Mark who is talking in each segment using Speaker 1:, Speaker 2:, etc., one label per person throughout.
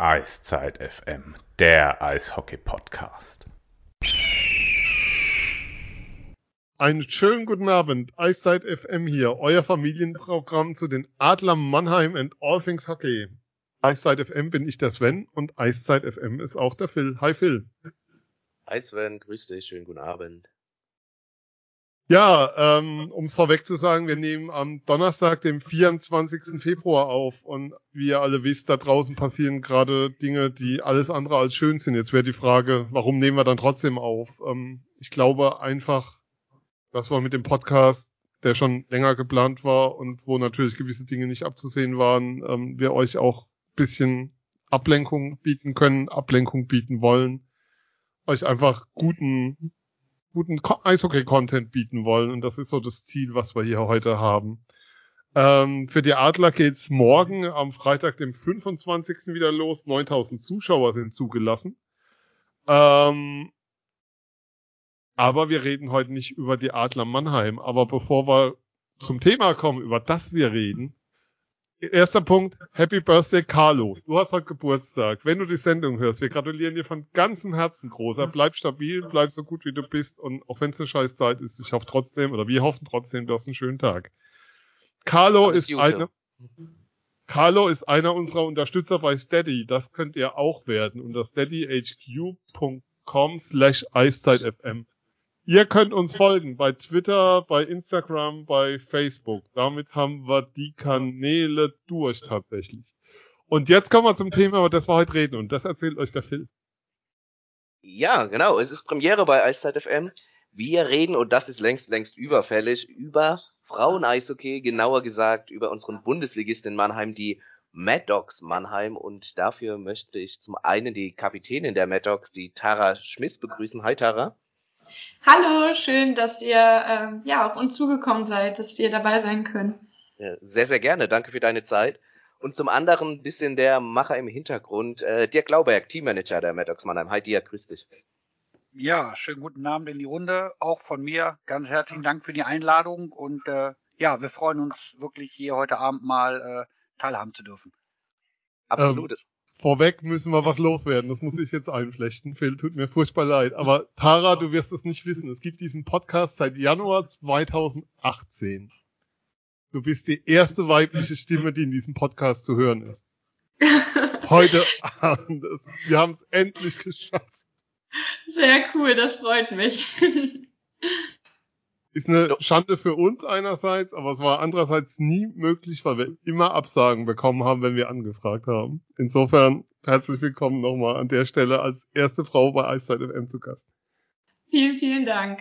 Speaker 1: Eiszeit FM, der Eishockey-Podcast.
Speaker 2: Einen schönen guten Abend, Eiszeit FM hier, euer Familienprogramm zu den Adler Mannheim and All Things Hockey. Eiszeit FM bin ich der Sven und Eiszeit FM ist auch der Phil. Hi Phil.
Speaker 3: Hi Sven, grüß dich, schönen guten Abend.
Speaker 2: Ja, ähm, um es vorweg zu sagen, wir nehmen am Donnerstag, dem 24. Februar auf und wie ihr alle wisst, da draußen passieren gerade Dinge, die alles andere als schön sind. Jetzt wäre die Frage, warum nehmen wir dann trotzdem auf? Ähm, ich glaube einfach, dass wir mit dem Podcast, der schon länger geplant war und wo natürlich gewisse Dinge nicht abzusehen waren, ähm, wir euch auch bisschen Ablenkung bieten können, Ablenkung bieten wollen, euch einfach guten guten Eishockey-Content bieten wollen. Und das ist so das Ziel, was wir hier heute haben. Ähm, für die Adler geht's morgen am Freitag, dem 25. wieder los. 9000 Zuschauer sind zugelassen. Ähm, aber wir reden heute nicht über die Adler Mannheim. Aber bevor wir zum Thema kommen, über das wir reden, Erster Punkt, Happy Birthday Carlo. Du hast heute Geburtstag. Wenn du die Sendung hörst, wir gratulieren dir von ganzem Herzen, großer. Bleib stabil, bleib so gut wie du bist und auch wenn es eine scheiß Zeit ist, ich hoffe trotzdem, oder wir hoffen trotzdem, du hast einen schönen Tag. Carlo ist eine, Carlo ist einer unserer Unterstützer bei Steady. Das könnt ihr auch werden unter steadyhq.com slash eiszeitfm. Ihr könnt uns folgen bei Twitter, bei Instagram, bei Facebook. Damit haben wir die Kanäle durch tatsächlich. Und jetzt kommen wir zum Thema, über das wir heute reden. Und das erzählt euch der Phil.
Speaker 3: Ja, genau. Es ist Premiere bei Eiszeit FM. Wir reden, und das ist längst, längst überfällig, über Frauen-Eishockey, genauer gesagt über unseren Bundesligisten Mannheim, die Mad Dogs Mannheim. Und dafür möchte ich zum einen die Kapitänin der Mad Dogs, die Tara Schmiss, begrüßen. Hi, Tara.
Speaker 4: Hallo, schön, dass ihr ähm, ja auf uns zugekommen seid, dass wir dabei sein können.
Speaker 3: Ja, sehr, sehr gerne. Danke für deine Zeit. Und zum anderen ein bisschen der Macher im Hintergrund, äh, Dirk Glauberg, Teammanager der Maddox Mannheim. Hi Dirk, grüß dich.
Speaker 5: Ja, schönen guten Abend in die Runde. Auch von mir ganz herzlichen Dank für die Einladung und äh, ja, wir freuen uns wirklich hier heute Abend mal äh, teilhaben zu dürfen.
Speaker 3: Absolut. Ähm,
Speaker 2: vorweg müssen wir was loswerden. Das muss ich jetzt einflechten. Phil, tut mir furchtbar leid. Aber Tara, du wirst es nicht wissen. Es gibt diesen Podcast seit Januar 2018. Du bist die erste weibliche Stimme, die in diesem Podcast zu hören ist. Heute Abend. Wir haben es endlich geschafft.
Speaker 4: Sehr cool, das freut mich.
Speaker 2: Ist eine Schande für uns einerseits, aber es war andererseits nie möglich, weil wir immer Absagen bekommen haben, wenn wir angefragt haben. Insofern herzlich willkommen nochmal an der Stelle als erste Frau bei Eiszeit FM zu Gast.
Speaker 4: Vielen, vielen Dank.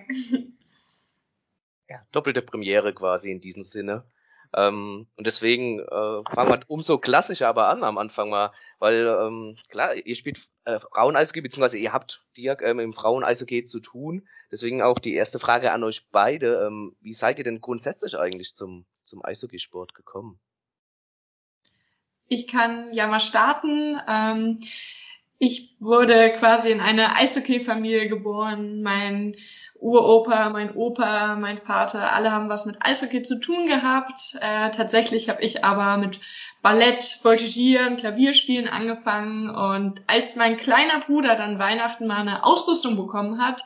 Speaker 3: Ja, doppelte Premiere quasi in diesem Sinne. Ähm, und deswegen äh, fangen wir umso klassischer aber an am Anfang mal, weil ähm, klar, ihr spielt äh, Frauen-Eishockey, beziehungsweise ihr habt Dirk ähm, im Frauen-Eishockey zu tun. Deswegen auch die erste Frage an euch beide. Ähm, wie seid ihr denn grundsätzlich eigentlich zum, zum Eishockeysport gekommen?
Speaker 4: Ich kann ja mal starten. Ähm, ich wurde quasi in eine Eishockey-Familie geboren. Mein Uropa, mein Opa, mein Vater, alle haben was mit Eishockey zu tun gehabt. Äh, tatsächlich habe ich aber mit Ballett, Voltigieren, Klavierspielen angefangen und als mein kleiner Bruder dann Weihnachten mal eine Ausrüstung bekommen hat,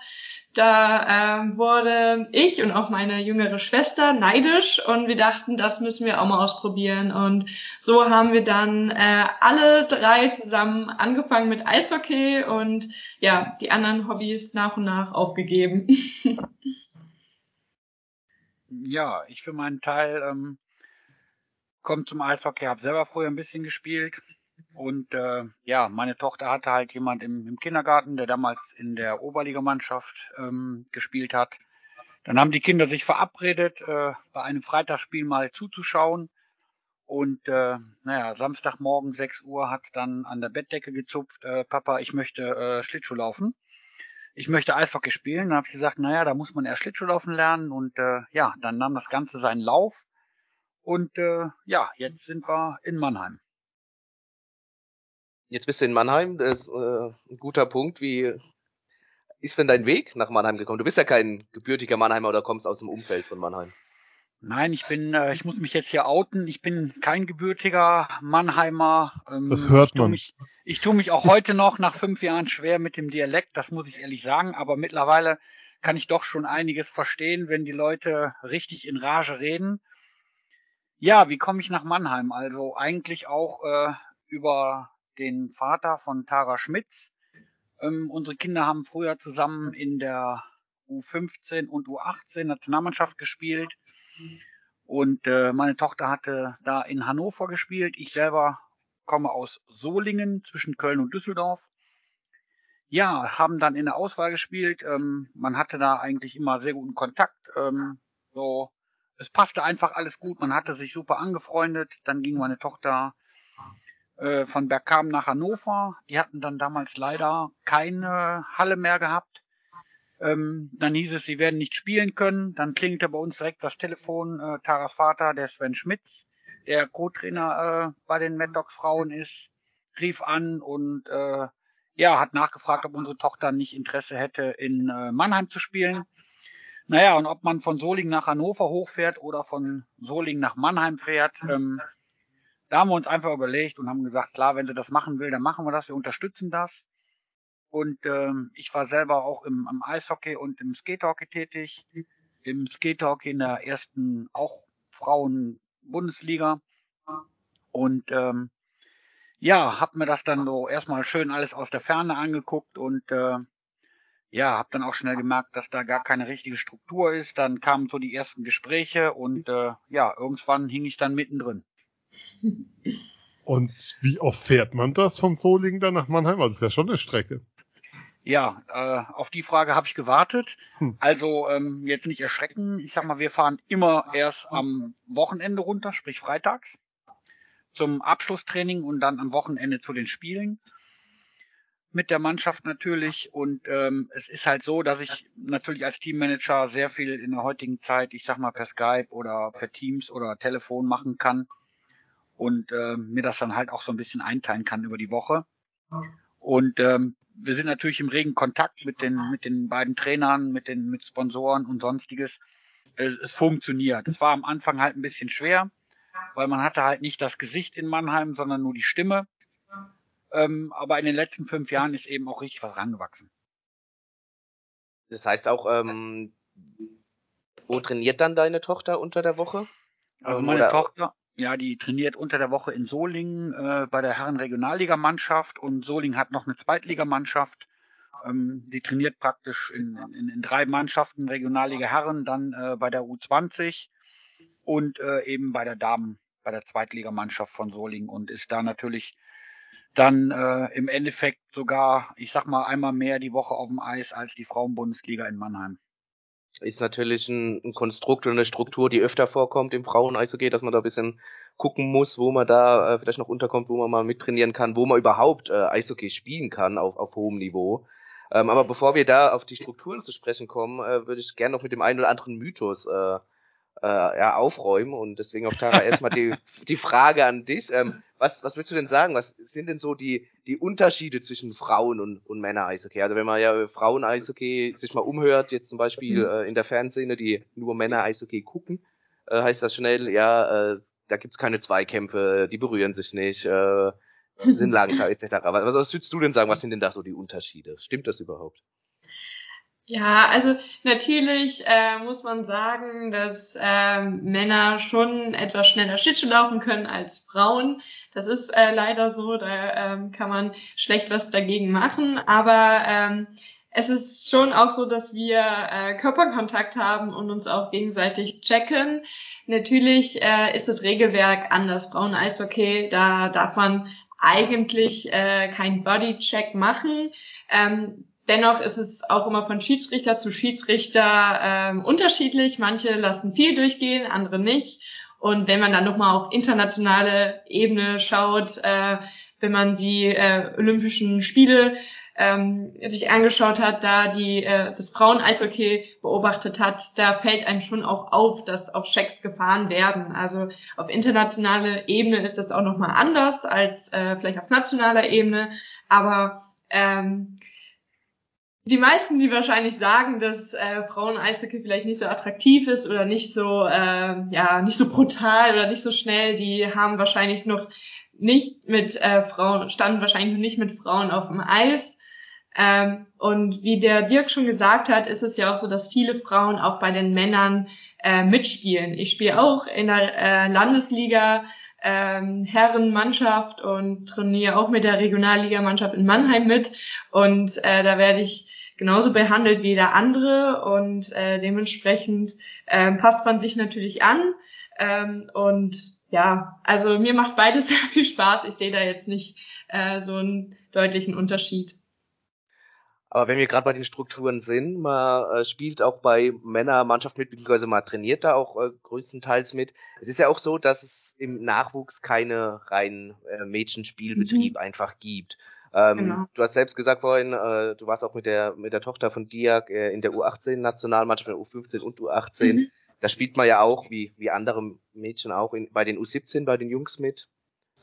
Speaker 4: da ähm, wurde ich und auch meine jüngere Schwester neidisch und wir dachten, das müssen wir auch mal ausprobieren. Und so haben wir dann äh, alle drei zusammen angefangen mit Eishockey und ja, die anderen Hobbys nach und nach aufgegeben.
Speaker 5: ja, ich für meinen Teil ähm, komme zum Eishockey, habe selber früher ein bisschen gespielt, und äh, ja, meine Tochter hatte halt jemand im, im Kindergarten, der damals in der Oberligamannschaft ähm, gespielt hat. Dann haben die Kinder sich verabredet, äh, bei einem Freitagsspiel mal zuzuschauen. Und äh, naja, Samstagmorgen 6 Uhr hat dann an der Bettdecke gezupft, äh, Papa, ich möchte äh, Schlittschuh laufen. Ich möchte Eishockey spielen. Dann habe ich gesagt, naja, da muss man erst Schlittschuh laufen lernen. Und äh, ja, dann nahm das Ganze seinen Lauf. Und äh, ja, jetzt sind wir in Mannheim.
Speaker 3: Jetzt bist du in Mannheim, das ist äh, ein guter Punkt. Wie ist denn dein Weg nach Mannheim gekommen? Du bist ja kein gebürtiger Mannheimer oder kommst aus dem Umfeld von Mannheim.
Speaker 5: Nein, ich bin, äh, ich muss mich jetzt hier outen. Ich bin kein gebürtiger Mannheimer.
Speaker 2: Ähm, das hört man.
Speaker 5: Ich tue, mich, ich tue mich auch heute noch nach fünf Jahren schwer mit dem Dialekt, das muss ich ehrlich sagen. Aber mittlerweile kann ich doch schon einiges verstehen, wenn die Leute richtig in Rage reden. Ja, wie komme ich nach Mannheim? Also eigentlich auch äh, über den Vater von Tara Schmitz. Ähm, unsere Kinder haben früher zusammen in der U15 und U18 Nationalmannschaft gespielt. Und äh, meine Tochter hatte da in Hannover gespielt. Ich selber komme aus Solingen zwischen Köln und Düsseldorf. Ja, haben dann in der Auswahl gespielt. Ähm, man hatte da eigentlich immer sehr guten Kontakt. Ähm, so, es passte einfach alles gut. Man hatte sich super angefreundet. Dann ging meine Tochter äh, von Bergkamen nach Hannover. Die hatten dann damals leider keine Halle mehr gehabt. Ähm, dann hieß es, sie werden nicht spielen können. Dann klingelte bei uns direkt das Telefon. Äh, Taras Vater, der Sven Schmitz, der Co-Trainer äh, bei den Mad Dogs Frauen ist, rief an und äh, ja, hat nachgefragt, ob unsere Tochter nicht Interesse hätte, in äh, Mannheim zu spielen. Naja, und ob man von Solingen nach Hannover hochfährt oder von Solingen nach Mannheim fährt, ähm, da haben wir uns einfach überlegt und haben gesagt, klar, wenn sie das machen will, dann machen wir das, wir unterstützen das. Und ähm, ich war selber auch im, im Eishockey und im Skatehockey tätig. Im Skatehockey in der ersten auch Frauen-Bundesliga. Und ähm, ja, hab mir das dann so erstmal schön alles aus der Ferne angeguckt und äh, ja, hab dann auch schnell gemerkt, dass da gar keine richtige Struktur ist. Dann kamen so die ersten Gespräche und äh, ja, irgendwann hing ich dann mittendrin.
Speaker 2: Und wie oft fährt man das von Solingen dann nach Mannheim? Also das ist ja schon eine Strecke.
Speaker 5: Ja, äh, auf die Frage habe ich gewartet. Hm. Also ähm, jetzt nicht erschrecken. Ich sag mal, wir fahren immer erst am Wochenende runter, sprich freitags, zum Abschlusstraining und dann am Wochenende zu den Spielen mit der Mannschaft natürlich. Und ähm, es ist halt so, dass ich natürlich als Teammanager sehr viel in der heutigen Zeit, ich sag mal per Skype oder per Teams oder Telefon machen kann und äh, mir das dann halt auch so ein bisschen einteilen kann über die Woche. Und ähm, wir sind natürlich im regen Kontakt mit den, mit den beiden Trainern, mit den, mit Sponsoren und sonstiges. Es, es funktioniert. Es war am Anfang halt ein bisschen schwer, weil man hatte halt nicht das Gesicht in Mannheim, sondern nur die Stimme. Ähm, aber in den letzten fünf Jahren ist eben auch richtig was rangewachsen.
Speaker 3: Das heißt auch, ähm, wo trainiert dann deine Tochter unter der Woche?
Speaker 5: Also ähm, meine Oder? Tochter, ja, die trainiert unter der Woche in Solingen äh, bei der Herren-Regionalligamannschaft und Solingen hat noch eine Zweitligamannschaft. Ähm, die trainiert praktisch in, in, in drei Mannschaften, Regionalliga Herren, dann äh, bei der U20 und äh, eben bei der Damen, bei der Zweitligamannschaft von Solingen und ist da natürlich dann äh, im Endeffekt sogar, ich sag mal, einmal mehr die Woche auf dem Eis als die Frauenbundesliga in Mannheim
Speaker 3: ist natürlich ein, ein Konstrukt und eine Struktur, die öfter vorkommt im Frauen-Eishockey, dass man da ein bisschen gucken muss, wo man da äh, vielleicht noch unterkommt, wo man mal mittrainieren kann, wo man überhaupt äh, Eishockey spielen kann auf, auf hohem Niveau. Ähm, aber bevor wir da auf die Strukturen zu sprechen kommen, äh, würde ich gerne noch mit dem einen oder anderen Mythos äh, äh, ja, aufräumen und deswegen auch Tara erstmal die, die Frage an dich. Ähm, was, was willst du denn sagen? Was sind denn so die, die Unterschiede zwischen Frauen und, und Männer-Eishockey? Also wenn man ja Frauen-Eishockey sich mal umhört, jetzt zum Beispiel mhm. äh, in der Fernsehne, die nur Männer-Eishockey gucken, äh, heißt das schnell, ja, äh, da gibt's keine Zweikämpfe, die berühren sich nicht, äh, sind langsam etc. Was, was würdest du denn sagen? Was sind denn da so die Unterschiede? Stimmt das überhaupt?
Speaker 4: Ja, also natürlich äh, muss man sagen, dass äh, Männer schon etwas schneller Schlittschuh laufen können als Frauen. Das ist äh, leider so, da ähm, kann man schlecht was dagegen machen. Aber ähm, es ist schon auch so, dass wir äh, Körperkontakt haben und uns auch gegenseitig checken. Natürlich äh, ist das Regelwerk anders. Frauen-Eishockey, da darf man eigentlich äh, keinen Bodycheck machen. Ähm, Dennoch ist es auch immer von Schiedsrichter zu Schiedsrichter ähm, unterschiedlich. Manche lassen viel durchgehen, andere nicht. Und wenn man dann nochmal auf internationale Ebene schaut, äh, wenn man die äh, Olympischen Spiele ähm, sich angeschaut hat, da die äh, das Frauen-Eishockey beobachtet hat, da fällt einem schon auch auf, dass auch Checks gefahren werden. Also auf internationaler Ebene ist das auch nochmal anders als äh, vielleicht auf nationaler Ebene, aber ähm, die meisten, die wahrscheinlich sagen, dass äh, Frauen-Eishockey vielleicht nicht so attraktiv ist oder nicht so, äh, ja, nicht so brutal oder nicht so schnell, die haben wahrscheinlich noch nicht mit äh, Frauen, standen wahrscheinlich noch nicht mit Frauen auf dem Eis. Ähm, und wie der Dirk schon gesagt hat, ist es ja auch so, dass viele Frauen auch bei den Männern äh, mitspielen. Ich spiele auch in der äh, Landesliga ähm, Herrenmannschaft und trainiere auch mit der Regionalligamannschaft in Mannheim mit. Und äh, da werde ich genauso behandelt wie jeder andere und äh, dementsprechend äh, passt man sich natürlich an. Ähm, und ja, also mir macht beides sehr viel Spaß. Ich sehe da jetzt nicht äh, so einen deutlichen Unterschied.
Speaker 3: Aber wenn wir gerade bei den Strukturen sind, man äh, spielt auch bei Männermannschaft mit, beziehungsweise man trainiert da auch äh, größtenteils mit. Es ist ja auch so, dass es im Nachwuchs keine reinen äh, Mädchenspielbetrieb mhm. einfach gibt. Ähm, genau. Du hast selbst gesagt vorhin, äh, du warst auch mit der mit der Tochter von Diak äh, in der U18-Nationalmannschaft, in der U15 und U18. Mhm. Da spielt man ja auch, wie, wie andere Mädchen auch, in, bei den U17, bei den Jungs mit,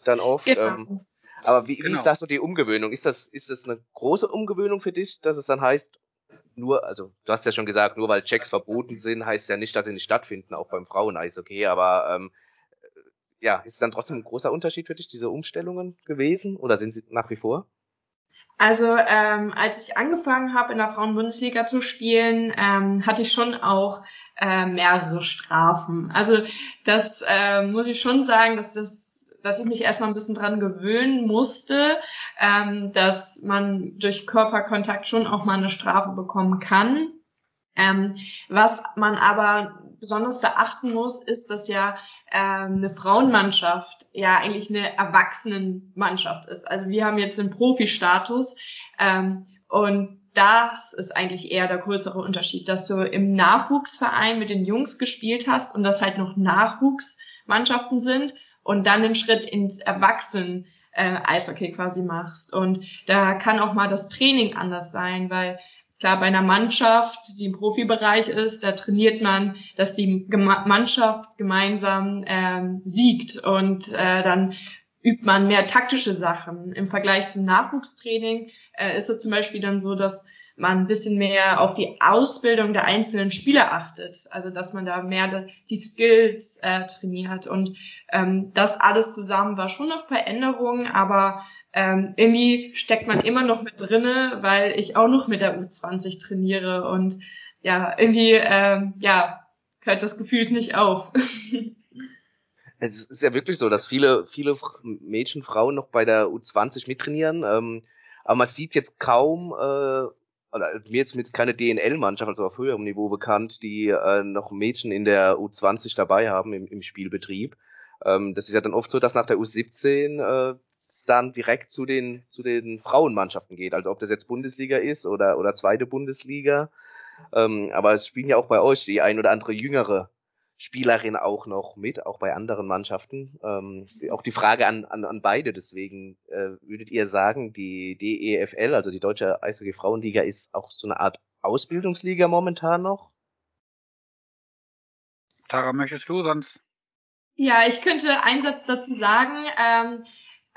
Speaker 3: dann oft. Genau. Ähm, aber wie, genau. wie ist genau. das so die Umgewöhnung? Ist das, ist das eine große Umgewöhnung für dich, dass es dann heißt, nur, also du hast ja schon gesagt, nur weil Checks verboten sind, heißt ja nicht, dass sie nicht stattfinden, auch beim Fraueneis, okay, aber ähm, ja, ist dann trotzdem ein großer Unterschied für dich, diese Umstellungen gewesen oder sind sie nach wie vor?
Speaker 4: Also ähm, als ich angefangen habe, in der Frauenbundesliga zu spielen, ähm, hatte ich schon auch äh, mehrere Strafen. Also das äh, muss ich schon sagen, dass das dass ich mich erstmal ein bisschen dran gewöhnen musste, ähm, dass man durch Körperkontakt schon auch mal eine Strafe bekommen kann. Ähm, was man aber besonders beachten muss, ist, dass ja ähm, eine Frauenmannschaft ja eigentlich eine Erwachsenenmannschaft ist. Also wir haben jetzt einen Profi-Status ähm, und das ist eigentlich eher der größere Unterschied, dass du im Nachwuchsverein mit den Jungs gespielt hast und das halt noch Nachwuchsmannschaften sind und dann den Schritt ins Erwachsenen äh, Eishockey quasi machst. Und da kann auch mal das Training anders sein, weil Klar, bei einer Mannschaft, die im Profibereich ist, da trainiert man, dass die Mannschaft gemeinsam ähm, siegt und äh, dann übt man mehr taktische Sachen. Im Vergleich zum Nachwuchstraining äh, ist es zum Beispiel dann so, dass man ein bisschen mehr auf die Ausbildung der einzelnen Spieler achtet. Also dass man da mehr die Skills äh, trainiert. Und ähm, das alles zusammen war schon eine Veränderung, aber ähm, irgendwie steckt man immer noch mit drinne, weil ich auch noch mit der U20 trainiere und ja, irgendwie, ähm, ja, hört das gefühlt nicht auf.
Speaker 3: es ist ja wirklich so, dass viele, viele Mädchen, Frauen noch bei der U20 mittrainieren, ähm, aber man sieht jetzt kaum, äh, oder mir ist mit keine DNL-Mannschaft, also auf höherem Niveau bekannt, die äh, noch Mädchen in der U20 dabei haben im, im Spielbetrieb. Ähm, das ist ja dann oft so, dass nach der U17 äh, dann direkt zu den, zu den Frauenmannschaften geht. Also ob das jetzt Bundesliga ist oder, oder zweite Bundesliga. Ähm, aber es spielen ja auch bei euch die ein oder andere jüngere Spielerin auch noch mit, auch bei anderen Mannschaften. Ähm, auch die Frage an, an, an beide, deswegen äh, würdet ihr sagen, die DEFL, also die Deutsche Eishockey Frauenliga, ist auch so eine Art Ausbildungsliga momentan noch?
Speaker 5: Tara, möchtest du sonst?
Speaker 4: Ja, ich könnte einen Satz dazu sagen. Ähm,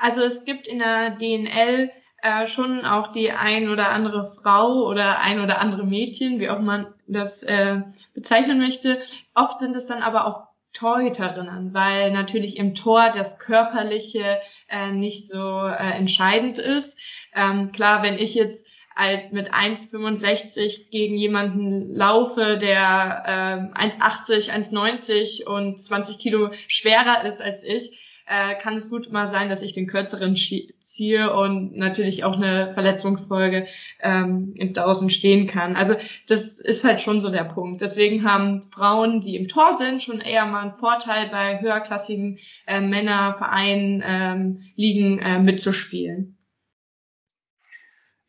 Speaker 4: also es gibt in der DNL äh, schon auch die ein oder andere Frau oder ein oder andere Mädchen, wie auch man das äh, bezeichnen möchte. Oft sind es dann aber auch Torhüterinnen, weil natürlich im Tor das Körperliche äh, nicht so äh, entscheidend ist. Ähm, klar, wenn ich jetzt halt mit 1,65 gegen jemanden laufe, der äh, 1,80, 1,90 und 20 Kilo schwerer ist als ich, äh, kann es gut mal sein, dass ich den kürzeren ziehe und natürlich auch eine Verletzungsfolge ähm, draußen stehen kann. Also das ist halt schon so der Punkt. Deswegen haben Frauen, die im Tor sind, schon eher mal einen Vorteil bei höherklassigen äh, Männervereinen ähm, liegen äh, mitzuspielen.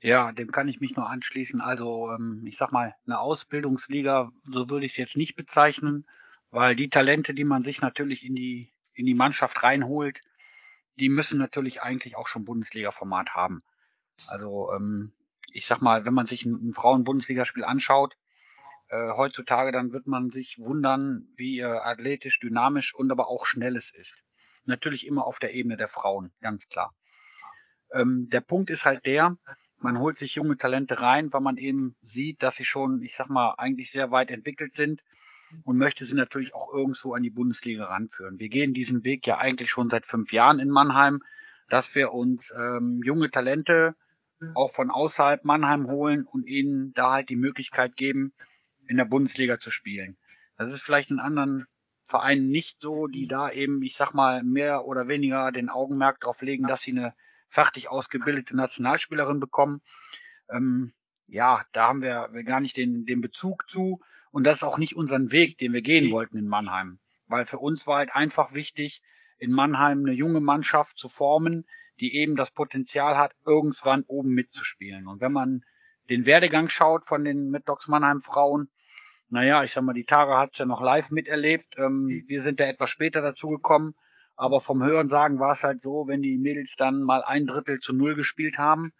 Speaker 5: Ja, dem kann ich mich nur anschließen. Also ähm, ich sag mal, eine Ausbildungsliga, so würde ich es jetzt nicht bezeichnen, weil die Talente, die man sich natürlich in die in die Mannschaft reinholt, die müssen natürlich eigentlich auch schon Bundesliga-Format haben. Also ähm, ich sag mal, wenn man sich ein, Frauen-Bundesligaspiel anschaut, äh, heutzutage, dann wird man sich wundern, wie äh, athletisch, dynamisch und aber auch schnell es ist. Natürlich immer auf der Ebene der Frauen, ganz klar. Ähm, der Punkt ist halt der, man holt sich junge Talente rein, weil man eben sieht, dass sie schon, ich sag mal, eigentlich sehr weit entwickelt sind und möchte sie natürlich auch irgendwo an die Bundesliga ranführen. Wir gehen diesen Weg ja eigentlich schon seit fünf Jahren in Mannheim, dass wir uns ähm, junge Talente auch von außerhalb Mannheim holen und ihnen da halt die Möglichkeit geben, in der Bundesliga zu spielen. Das ist vielleicht in anderen Vereinen nicht so, die da eben, ich sag mal, mehr oder weniger den Augenmerk darauf legen, dass sie eine fertig ausgebildete Nationalspielerin bekommen. Ähm, ja, da haben wir, wir gar nicht den, den Bezug zu. Und das ist auch nicht unseren Weg, den wir gehen wollten in Mannheim. Weil für uns war halt einfach wichtig, in Mannheim eine junge Mannschaft zu formen, die eben das Potenzial hat, irgendwann oben mitzuspielen. Und wenn man den Werdegang schaut von den Middogs Mannheim Frauen, naja, ich sag mal, die Tara hat's ja noch live miterlebt. Ähm, wir sind da etwas später dazu gekommen. Aber vom Hören sagen war es halt so, wenn die Mädels dann mal ein Drittel zu null gespielt haben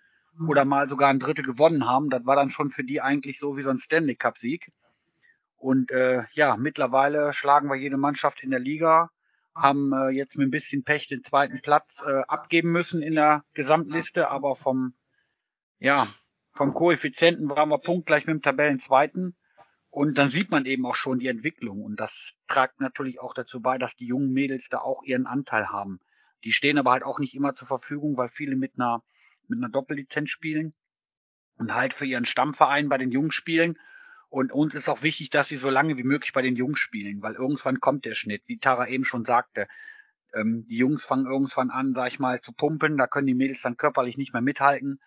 Speaker 5: oder mal sogar ein Drittel gewonnen haben, das war dann schon für die eigentlich so wie so ein Stanley Cup Sieg. Und äh, ja, mittlerweile schlagen wir jede Mannschaft in der Liga, haben äh, jetzt mit ein bisschen Pech den zweiten Platz äh, abgeben müssen in der Gesamtliste, aber vom ja vom Koeffizienten waren wir punktgleich mit dem Tabellenzweiten. Und dann sieht man eben auch schon die Entwicklung. Und das tragt natürlich auch dazu bei, dass die jungen Mädels da auch ihren Anteil haben. Die stehen aber halt auch nicht immer zur Verfügung, weil viele mit einer, mit einer Doppellizenz spielen und halt für ihren Stammverein bei den Jungs spielen. Und uns ist auch wichtig, dass sie so lange wie möglich bei den Jungs spielen, weil irgendwann kommt der Schnitt, wie Tara eben schon sagte. Ähm, die Jungs fangen irgendwann an, sag ich mal, zu pumpen, da können die Mädels dann körperlich nicht mehr mithalten.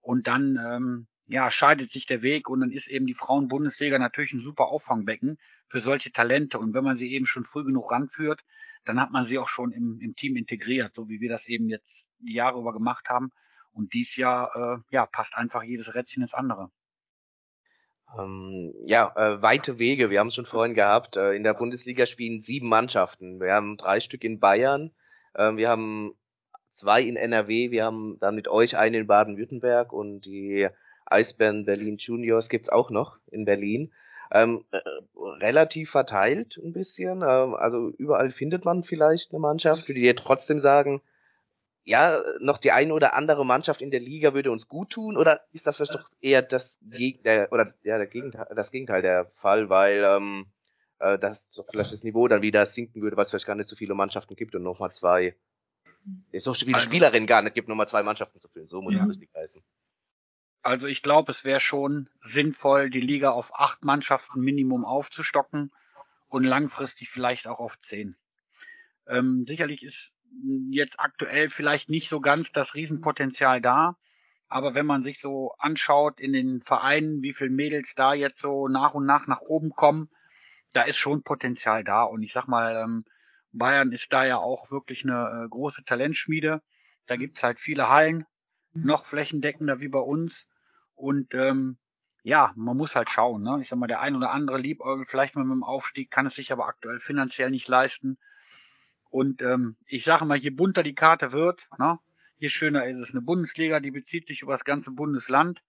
Speaker 5: Und dann ähm, ja, scheidet sich der Weg und dann ist eben die Frauenbundesliga natürlich ein super Auffangbecken für solche Talente. Und wenn man sie eben schon früh genug ranführt, dann hat man sie auch schon im, im Team integriert, so wie wir das eben jetzt die Jahre über gemacht haben. Und dies Jahr, äh, ja, passt einfach jedes Rädchen ins andere.
Speaker 3: Ähm, ja, äh, weite Wege. Wir haben es schon vorhin gehabt. Äh, in der Bundesliga spielen sieben Mannschaften. Wir haben drei Stück in Bayern. Äh, wir haben zwei in NRW. Wir haben dann mit euch einen in Baden-Württemberg und die Eisbären Berlin Juniors gibt's auch noch in Berlin. Ähm, äh, relativ verteilt ein bisschen. Ähm, also überall findet man vielleicht eine Mannschaft, würde dir trotzdem sagen, ja, noch die eine oder andere Mannschaft in der Liga würde uns gut tun, oder ist das vielleicht doch eher das Gegenteil, oder ja, der Gegenteil, das Gegenteil der Fall, weil ähm, äh, das doch vielleicht das Niveau dann wieder sinken würde, weil es vielleicht gar nicht so viele Mannschaften gibt und nochmal zwei, so viele also Spielerinnen gar nicht gibt, nochmal zwei Mannschaften zu füllen. So muss ja. es richtig heißen.
Speaker 5: Also ich glaube, es wäre schon sinnvoll, die Liga auf acht Mannschaften Minimum aufzustocken und langfristig vielleicht auch auf zehn. Ähm, sicherlich ist jetzt aktuell vielleicht nicht so ganz das Riesenpotenzial da, aber wenn man sich so anschaut in den Vereinen, wie viele Mädels da jetzt so nach und nach nach oben kommen, da ist schon Potenzial da. Und ich sag mal, ähm, Bayern ist da ja auch wirklich eine äh, große Talentschmiede. Da gibt's halt viele Hallen, noch flächendeckender wie bei uns. Und ähm, ja, man muss halt schauen. Ne? Ich sag mal, der ein oder andere Liebäugel vielleicht mal mit dem Aufstieg, kann es sich aber aktuell finanziell nicht leisten. Und ähm, ich sage mal, je bunter die Karte wird, ne, je schöner ist es. Eine Bundesliga, die bezieht sich über das ganze Bundesland.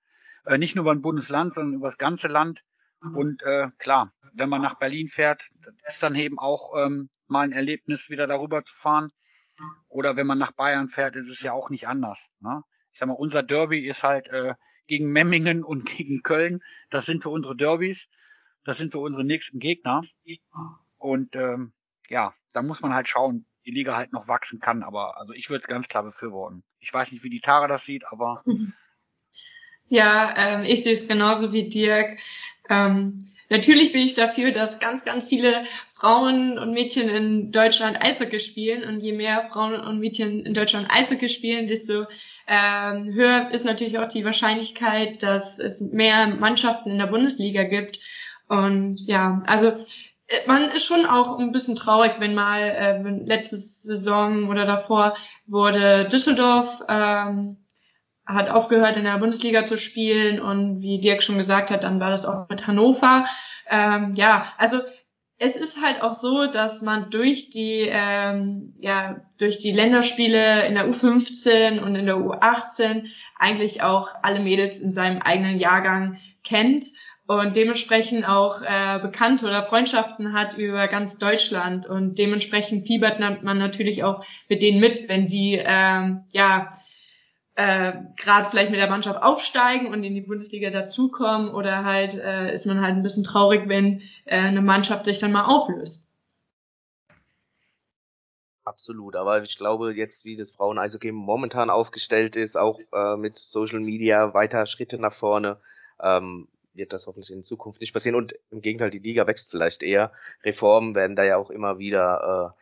Speaker 5: Äh, nicht nur über ein Bundesland, sondern über das ganze Land. Und äh, klar, wenn man nach Berlin fährt, ist dann eben auch ähm, mal ein Erlebnis, wieder darüber zu fahren. Oder wenn man nach Bayern fährt, ist es ja auch nicht anders. Ne? Ich sag mal, unser Derby ist halt äh, gegen Memmingen und gegen Köln. Das sind so unsere Derbys. Das sind so unsere nächsten Gegner. Und ähm, ja, da muss man halt schauen, die Liga halt noch wachsen kann. Aber also ich würde es ganz klar befürworten. Ich weiß nicht, wie die Tara das sieht, aber.
Speaker 4: Ja, ähm, ich sehe es genauso wie Dirk. Ähm, natürlich bin ich dafür, dass ganz, ganz viele Frauen und Mädchen in Deutschland Eishockey spielen. Und je mehr Frauen und Mädchen in Deutschland Eishockey spielen, desto ähm, höher ist natürlich auch die Wahrscheinlichkeit, dass es mehr Mannschaften in der Bundesliga gibt. Und ja, also man ist schon auch ein bisschen traurig, wenn mal äh, letzte Saison oder davor wurde Düsseldorf ähm, hat aufgehört in der Bundesliga zu spielen und wie Dirk schon gesagt hat, dann war das auch mit Hannover. Ähm, ja, also es ist halt auch so, dass man durch die ähm, ja durch die Länderspiele in der U15 und in der U18 eigentlich auch alle Mädels in seinem eigenen Jahrgang kennt und dementsprechend auch äh, Bekannte oder Freundschaften hat über ganz Deutschland und dementsprechend fiebert man natürlich auch mit denen mit, wenn sie ähm, ja äh, gerade vielleicht mit der Mannschaft aufsteigen und in die Bundesliga dazukommen oder halt äh, ist man halt ein bisschen traurig, wenn äh, eine Mannschaft sich dann mal auflöst.
Speaker 3: Absolut, aber ich glaube jetzt, wie das Frauen-Eishockey momentan aufgestellt ist, auch äh, mit Social Media weiter Schritte nach vorne, ähm, wird das hoffentlich in Zukunft nicht passieren. Und im Gegenteil, die Liga wächst vielleicht eher. Reformen werden da ja auch immer wieder,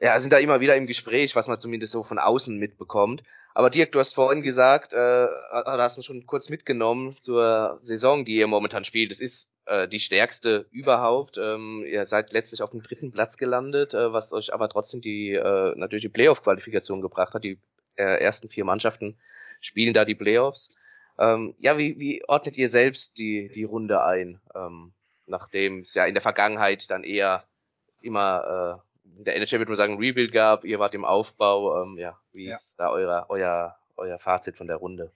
Speaker 3: äh, ja, sind da immer wieder im Gespräch, was man zumindest so von außen mitbekommt. Aber Dirk, du hast vorhin gesagt, äh, hast du schon kurz mitgenommen zur Saison, die ihr momentan spielt. Es ist äh, die stärkste überhaupt. Ähm, ihr seid letztlich auf dem dritten Platz gelandet, äh, was euch aber trotzdem die äh, natürlich die Playoff-Qualifikation gebracht hat. Die äh, ersten vier Mannschaften spielen da die Playoffs. Ähm, ja, wie, wie ordnet ihr selbst die, die Runde ein, ähm, nachdem es ja in der Vergangenheit dann eher immer äh, in der NHL würde man sagen Rebuild gab, ihr wart im Aufbau, ähm, ja, wie ja. ist da euer, euer, euer Fazit von der Runde?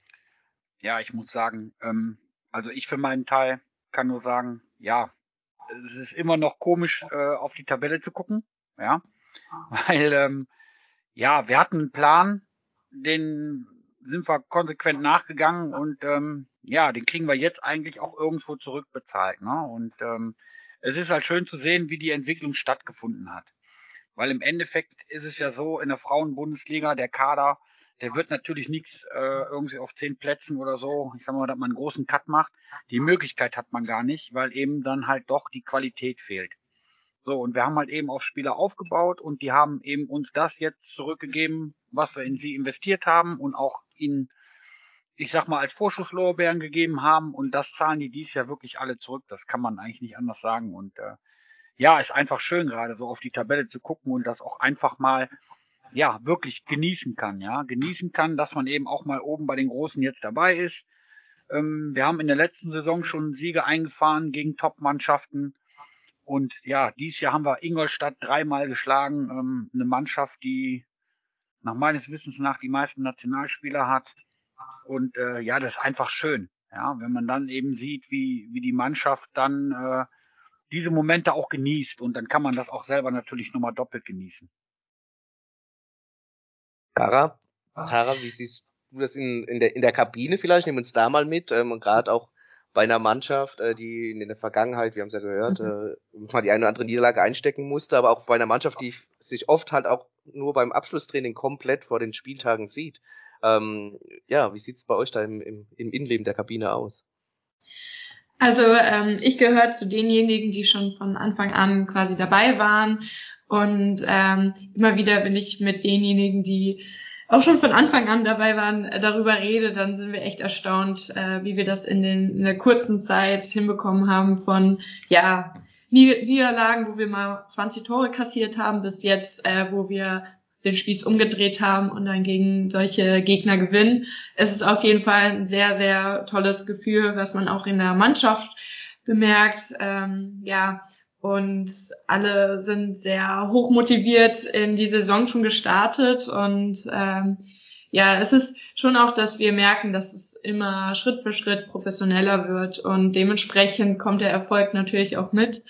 Speaker 5: Ja, ich muss sagen, ähm, also ich für meinen Teil kann nur sagen, ja, es ist immer noch komisch, äh, auf die Tabelle zu gucken, ja, weil, ähm, ja, wir hatten einen Plan, den sind wir konsequent nachgegangen und ähm, ja, den kriegen wir jetzt eigentlich auch irgendwo zurückbezahlt. Ne? Und ähm, es ist halt schön zu sehen, wie die Entwicklung stattgefunden hat. Weil im Endeffekt ist es ja so, in der Frauenbundesliga, der Kader, der wird natürlich nichts äh, irgendwie auf zehn Plätzen oder so, ich sag mal, dass man einen großen Cut macht. Die Möglichkeit hat man gar nicht, weil eben dann halt doch die Qualität fehlt. So, und wir haben halt eben auf Spieler aufgebaut und die haben eben uns das jetzt zurückgegeben, was wir in sie investiert haben und auch ihnen, ich sag mal, als Vorschusslorbeeren gegeben haben. Und das zahlen die dies Jahr wirklich alle zurück. Das kann man eigentlich nicht anders sagen. Und äh, ja, ist einfach schön, gerade so auf die Tabelle zu gucken und das auch einfach mal ja, wirklich genießen kann, ja, genießen kann, dass man eben auch mal oben bei den Großen jetzt dabei ist. Ähm, wir haben in der letzten Saison schon Siege eingefahren gegen Top-Mannschaften. Und ja, dieses Jahr haben wir Ingolstadt dreimal geschlagen. Ähm, eine Mannschaft, die nach meines Wissens nach die meisten Nationalspieler hat. Und äh, ja, das ist einfach schön. Ja, wenn man dann eben sieht, wie, wie die Mannschaft dann äh, diese Momente auch genießt und dann kann man das auch selber natürlich nochmal doppelt genießen.
Speaker 3: Tara, Tara, wie siehst du das in, in, der, in der Kabine vielleicht? Nehmen wir uns da mal mit ähm, und gerade auch bei einer Mannschaft, äh, die in der Vergangenheit, wir haben es ja gehört, mhm. äh, mal die eine oder andere Niederlage einstecken musste, aber auch bei einer Mannschaft, die sich oft halt auch nur beim Abschlusstraining komplett vor den Spieltagen sieht. Ähm, ja, wie sieht's bei euch da im, im, im Innenleben der Kabine aus?
Speaker 4: Also ähm, ich gehöre zu denjenigen, die schon von Anfang an quasi dabei waren und ähm, immer wieder bin ich mit denjenigen, die auch schon von Anfang an dabei waren, äh, darüber rede, dann sind wir echt erstaunt, äh, wie wir das in, den, in der kurzen Zeit hinbekommen haben von, ja, Niederlagen, wo wir mal 20 Tore kassiert haben, bis jetzt, äh, wo wir den Spieß umgedreht haben und dann gegen solche Gegner gewinnen. Es ist auf jeden Fall ein sehr, sehr tolles Gefühl, was man auch in der Mannschaft bemerkt. Ähm, ja, und alle sind sehr hoch motiviert in die Saison schon gestartet und ähm, ja, es ist schon auch, dass wir merken, dass es immer Schritt für Schritt professioneller wird und dementsprechend kommt der Erfolg natürlich auch mit.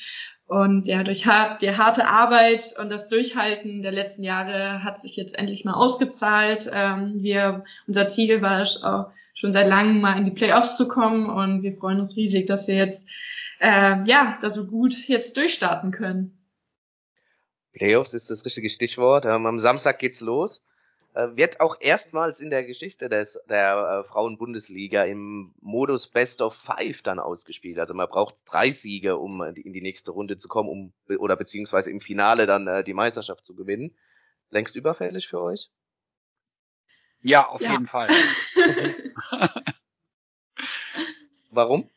Speaker 4: Und ja, durch die harte Arbeit und das Durchhalten der letzten Jahre hat sich jetzt endlich mal ausgezahlt. Ähm, wir, unser Ziel war auch schon seit langem mal in die Playoffs zu kommen und wir freuen uns riesig, dass wir jetzt äh, ja da so gut jetzt durchstarten können.
Speaker 3: Playoffs ist das richtige Stichwort. Ähm, am Samstag geht's los wird auch erstmals in der Geschichte des, der äh, Frauenbundesliga im Modus Best of Five dann ausgespielt. Also man braucht drei Siege, um in die nächste Runde zu kommen, um oder beziehungsweise im Finale dann äh, die Meisterschaft zu gewinnen. Längst überfällig für euch?
Speaker 5: Ja, auf ja. jeden Fall.
Speaker 3: Warum?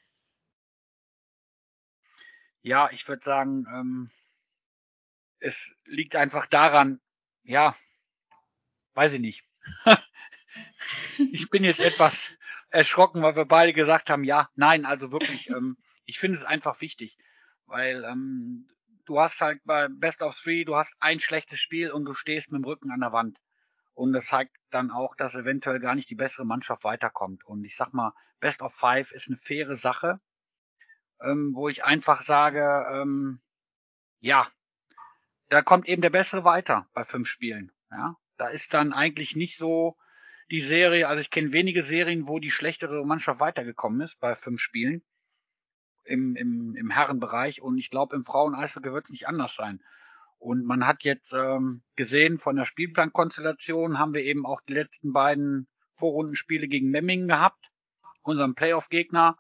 Speaker 5: Ja, ich würde sagen, ähm, es liegt einfach daran, ja, weiß ich nicht. ich bin jetzt etwas erschrocken, weil wir beide gesagt haben, ja, nein, also wirklich, ähm, ich finde es einfach wichtig, weil ähm, du hast halt bei Best of Three, du hast ein schlechtes Spiel und du stehst mit dem Rücken an der Wand. Und das zeigt dann auch, dass eventuell gar nicht die bessere Mannschaft weiterkommt. Und ich sag mal, Best of Five ist eine faire Sache, ähm, wo ich einfach sage, ähm, ja, da kommt eben der Bessere weiter bei fünf Spielen. Ja, da ist dann eigentlich nicht so die Serie, also ich kenne wenige Serien, wo die schlechtere Mannschaft weitergekommen ist bei fünf Spielen im, im, im Herrenbereich und ich glaube, im Frauen-Eishockey wird es nicht anders sein. Und man hat jetzt ähm, gesehen, von der Spielplankonstellation haben wir eben auch die letzten beiden Vorrundenspiele gegen Memmingen gehabt, unseren Playoff-Gegner.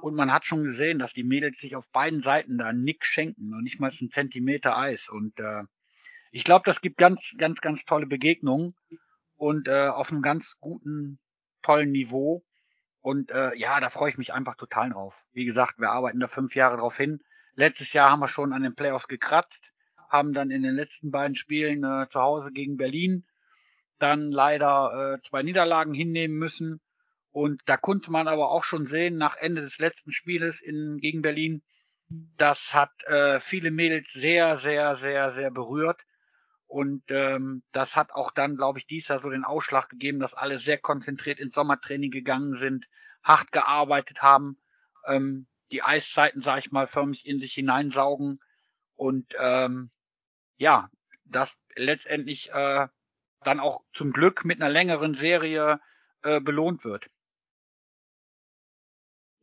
Speaker 5: Und man hat schon gesehen, dass die Mädels sich auf beiden Seiten da nick schenken und nicht mal einen Zentimeter Eis. Und äh, ich glaube, das gibt ganz, ganz, ganz tolle Begegnungen und äh, auf einem ganz guten, tollen Niveau. Und äh, ja, da freue ich mich einfach total drauf. Wie gesagt, wir arbeiten da fünf Jahre drauf hin. Letztes Jahr haben wir schon an den Playoffs gekratzt, haben dann in den letzten beiden Spielen äh, zu Hause gegen Berlin dann leider äh, zwei Niederlagen hinnehmen müssen. Und da konnte man aber auch schon sehen, nach Ende des letzten Spieles in, gegen Berlin, das hat äh, viele Mädels sehr, sehr, sehr, sehr berührt. Und ähm, das hat auch dann, glaube ich, dies Jahr so den Ausschlag gegeben, dass alle sehr konzentriert ins Sommertraining gegangen sind, hart gearbeitet haben, ähm, die Eiszeiten, sage ich mal, förmlich in sich hineinsaugen. Und ähm, ja, das letztendlich äh, dann auch zum Glück mit einer längeren Serie äh, belohnt wird.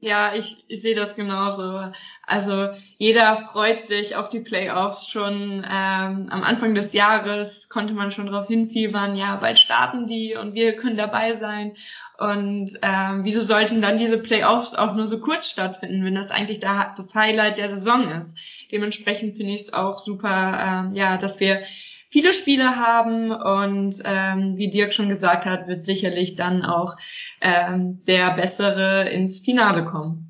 Speaker 4: Ja, ich, ich sehe das genauso. Also jeder freut sich auf die Playoffs schon. Ähm, am Anfang des Jahres konnte man schon darauf hinfiebern, ja, bald starten die und wir können dabei sein. Und ähm, wieso sollten dann diese Playoffs auch nur so kurz stattfinden, wenn das eigentlich das Highlight der Saison ist? Dementsprechend finde ich es auch super, ähm, ja, dass wir viele Spiele haben und ähm, wie Dirk schon gesagt hat, wird sicherlich dann auch ähm, der Bessere ins Finale kommen.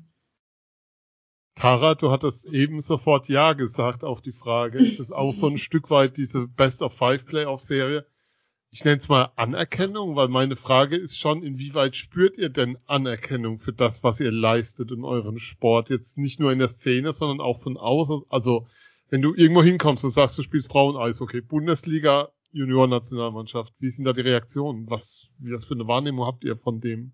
Speaker 2: Tara, du hattest eben sofort Ja gesagt auf die Frage. Ist es auch so ein Stück weit diese Best of Five Playoff Serie? Ich nenne es mal Anerkennung, weil meine Frage ist schon, inwieweit spürt ihr denn Anerkennung für das, was ihr leistet in eurem Sport? Jetzt nicht nur in der Szene, sondern auch von außen. Also wenn du irgendwo hinkommst und sagst, du spielst Frauen-Eis, okay, Bundesliga, Junior-Nationalmannschaft, wie sind da die Reaktionen? Was, wie das für eine Wahrnehmung habt ihr von dem?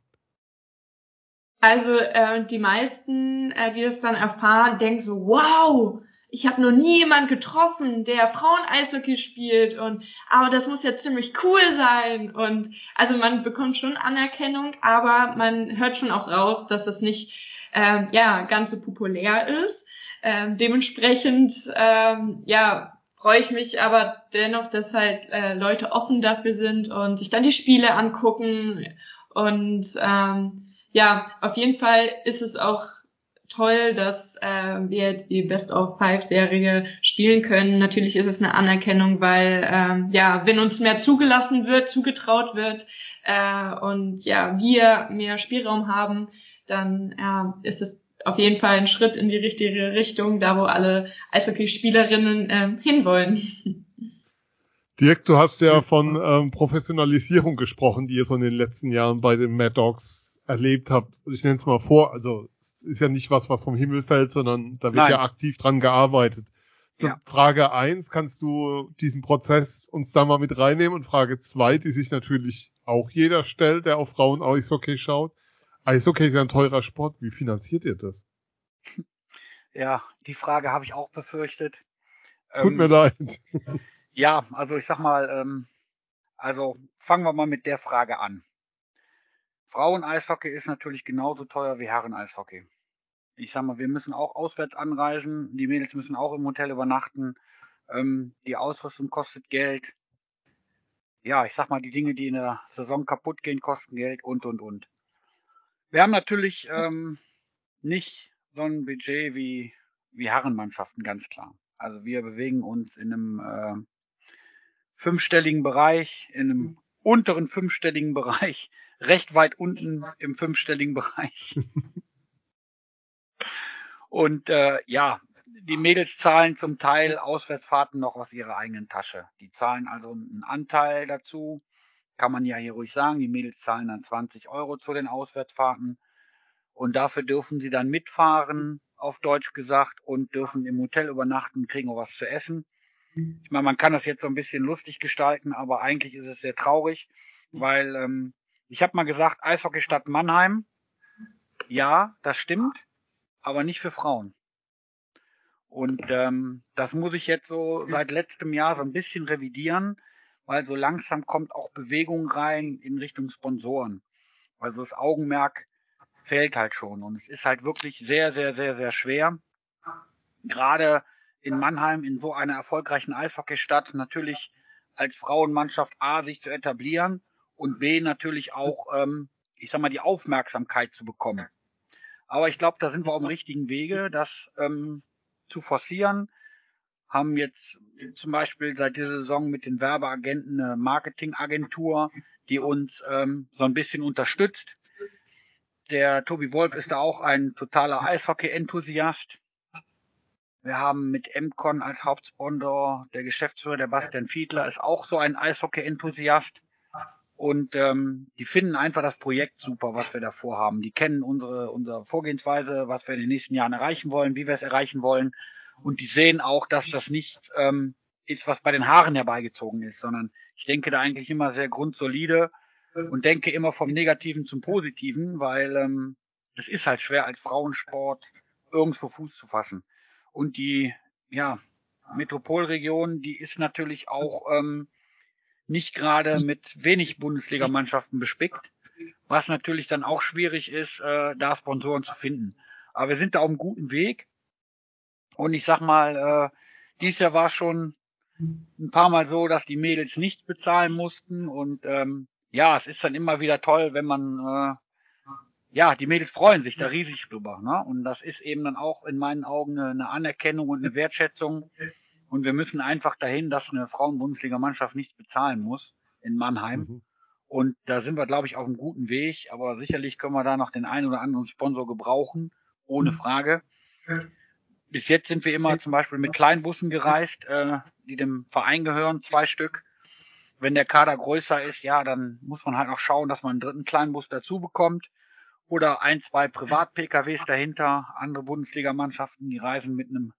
Speaker 4: Also äh, die meisten, äh, die das dann erfahren, denken so, wow, ich habe noch nie jemand getroffen, der Frauen-Eishockey spielt und aber das muss ja ziemlich cool sein und also man bekommt schon Anerkennung, aber man hört schon auch raus, dass das nicht äh, ja ganz so populär ist ähm, dementsprechend, ähm, ja, freue ich mich aber dennoch, dass halt äh, Leute offen dafür sind und sich dann die Spiele angucken. Und ähm, ja, auf jeden Fall ist es auch toll, dass äh, wir jetzt die Best of Five Serie spielen können. Natürlich ist es eine Anerkennung, weil ähm, ja, wenn uns mehr zugelassen wird, zugetraut wird äh, und ja, wir mehr Spielraum haben, dann äh, ist es auf jeden Fall ein Schritt in die richtige Richtung, da wo alle Eishockeyspielerinnen ähm, hinwollen.
Speaker 2: Dirk, du hast ja von ähm, Professionalisierung gesprochen, die ihr so in den letzten Jahren bei den Mad Dogs erlebt habt. Ich nenne es mal vor, also es ist ja nicht was, was vom Himmel fällt, sondern da wird Nein. ja aktiv dran gearbeitet. Zur ja. Frage eins kannst du diesen Prozess uns da mal mit reinnehmen und Frage zwei, die sich natürlich auch jeder stellt, der auf Frauen Eishockey schaut. Eishockey ist ja ein teurer Sport. Wie finanziert ihr das?
Speaker 5: Ja, die Frage habe ich auch befürchtet.
Speaker 2: Tut ähm, mir leid.
Speaker 5: Ja, also ich sag mal, ähm, also fangen wir mal mit der Frage an. Frauen-Eishockey ist natürlich genauso teuer wie Herren-Eishockey. Ich sag mal, wir müssen auch auswärts anreisen, die Mädels müssen auch im Hotel übernachten, ähm, die Ausrüstung kostet Geld. Ja, ich sag mal, die Dinge, die in der Saison kaputt gehen, kosten Geld und und und. Wir haben natürlich ähm, nicht so ein Budget wie, wie Herrenmannschaften, ganz klar. Also wir bewegen uns in einem äh, fünfstelligen Bereich, in einem unteren fünfstelligen Bereich, recht weit unten im fünfstelligen Bereich. Und äh, ja, die Mädels zahlen zum Teil Auswärtsfahrten noch aus ihrer eigenen Tasche. Die zahlen also einen Anteil dazu kann man ja hier ruhig sagen, die Mädels zahlen dann 20 Euro zu den Auswärtsfahrten. Und dafür dürfen sie dann mitfahren, auf Deutsch gesagt, und dürfen im Hotel übernachten, kriegen auch was zu essen. Ich meine, man kann das jetzt so ein bisschen lustig gestalten, aber eigentlich ist es sehr traurig, weil ähm, ich habe mal gesagt, Eishockey Stadt Mannheim, ja, das stimmt, aber nicht für Frauen. Und ähm, das muss ich jetzt so seit letztem Jahr so ein bisschen revidieren, weil so langsam kommt auch Bewegung rein in Richtung Sponsoren. Also das Augenmerk fällt halt schon und es ist halt wirklich sehr, sehr, sehr, sehr schwer. Gerade in Mannheim, in so einer erfolgreichen Eishockeystadt, natürlich als Frauenmannschaft A sich zu etablieren und B natürlich auch, ähm, ich sag mal, die Aufmerksamkeit zu bekommen. Aber ich glaube, da sind wir auf dem richtigen Wege, das ähm, zu forcieren. Haben jetzt zum Beispiel seit dieser Saison mit den Werbeagenten eine Marketingagentur, die uns ähm, so ein bisschen unterstützt. Der Tobi Wolf ist da auch ein totaler Eishockey-Enthusiast. Wir haben mit MCon als Hauptsponsor, der Geschäftsführer, der Bastian Fiedler, ist auch so ein Eishockey-Enthusiast. Und ähm, die finden einfach das Projekt super, was wir da vorhaben. Die kennen unsere, unsere Vorgehensweise, was wir in den nächsten Jahren erreichen wollen, wie wir es erreichen wollen. Und die sehen auch, dass das nicht ähm, ist, was bei den Haaren herbeigezogen ist, sondern ich denke da eigentlich immer sehr grundsolide und denke immer vom Negativen zum Positiven, weil ähm, es ist halt schwer als Frauensport irgendwo Fuß zu fassen. Und die ja, Metropolregion, die ist natürlich auch ähm, nicht gerade mit wenig Bundesligamannschaften bespickt, was natürlich dann auch schwierig ist, äh, da Sponsoren zu finden. Aber wir sind da auf einem guten Weg. Und ich sag mal, äh, dieses Jahr war es schon ein paar Mal so, dass die Mädels nichts bezahlen mussten. Und ähm, ja, es ist dann immer wieder toll, wenn man, äh, ja, die Mädels freuen sich da riesig drüber. Ne? Und das ist eben dann auch in meinen Augen eine, eine Anerkennung und eine Wertschätzung und wir müssen einfach dahin, dass eine Frauenbundesligamannschaft nichts bezahlen muss in Mannheim. Mhm. Und da sind wir, glaube ich, auf einem guten Weg. Aber sicherlich können wir da noch den einen oder anderen Sponsor gebrauchen, ohne mhm. Bis jetzt sind wir immer zum Beispiel mit Kleinbussen gereist, äh, die dem Verein gehören, zwei Stück. Wenn der Kader größer ist, ja, dann muss man halt noch schauen, dass man einen dritten Kleinbus dazu bekommt. Oder ein, zwei Privat-PKWs dahinter. Andere Bundesligamannschaften, die reisen mit einem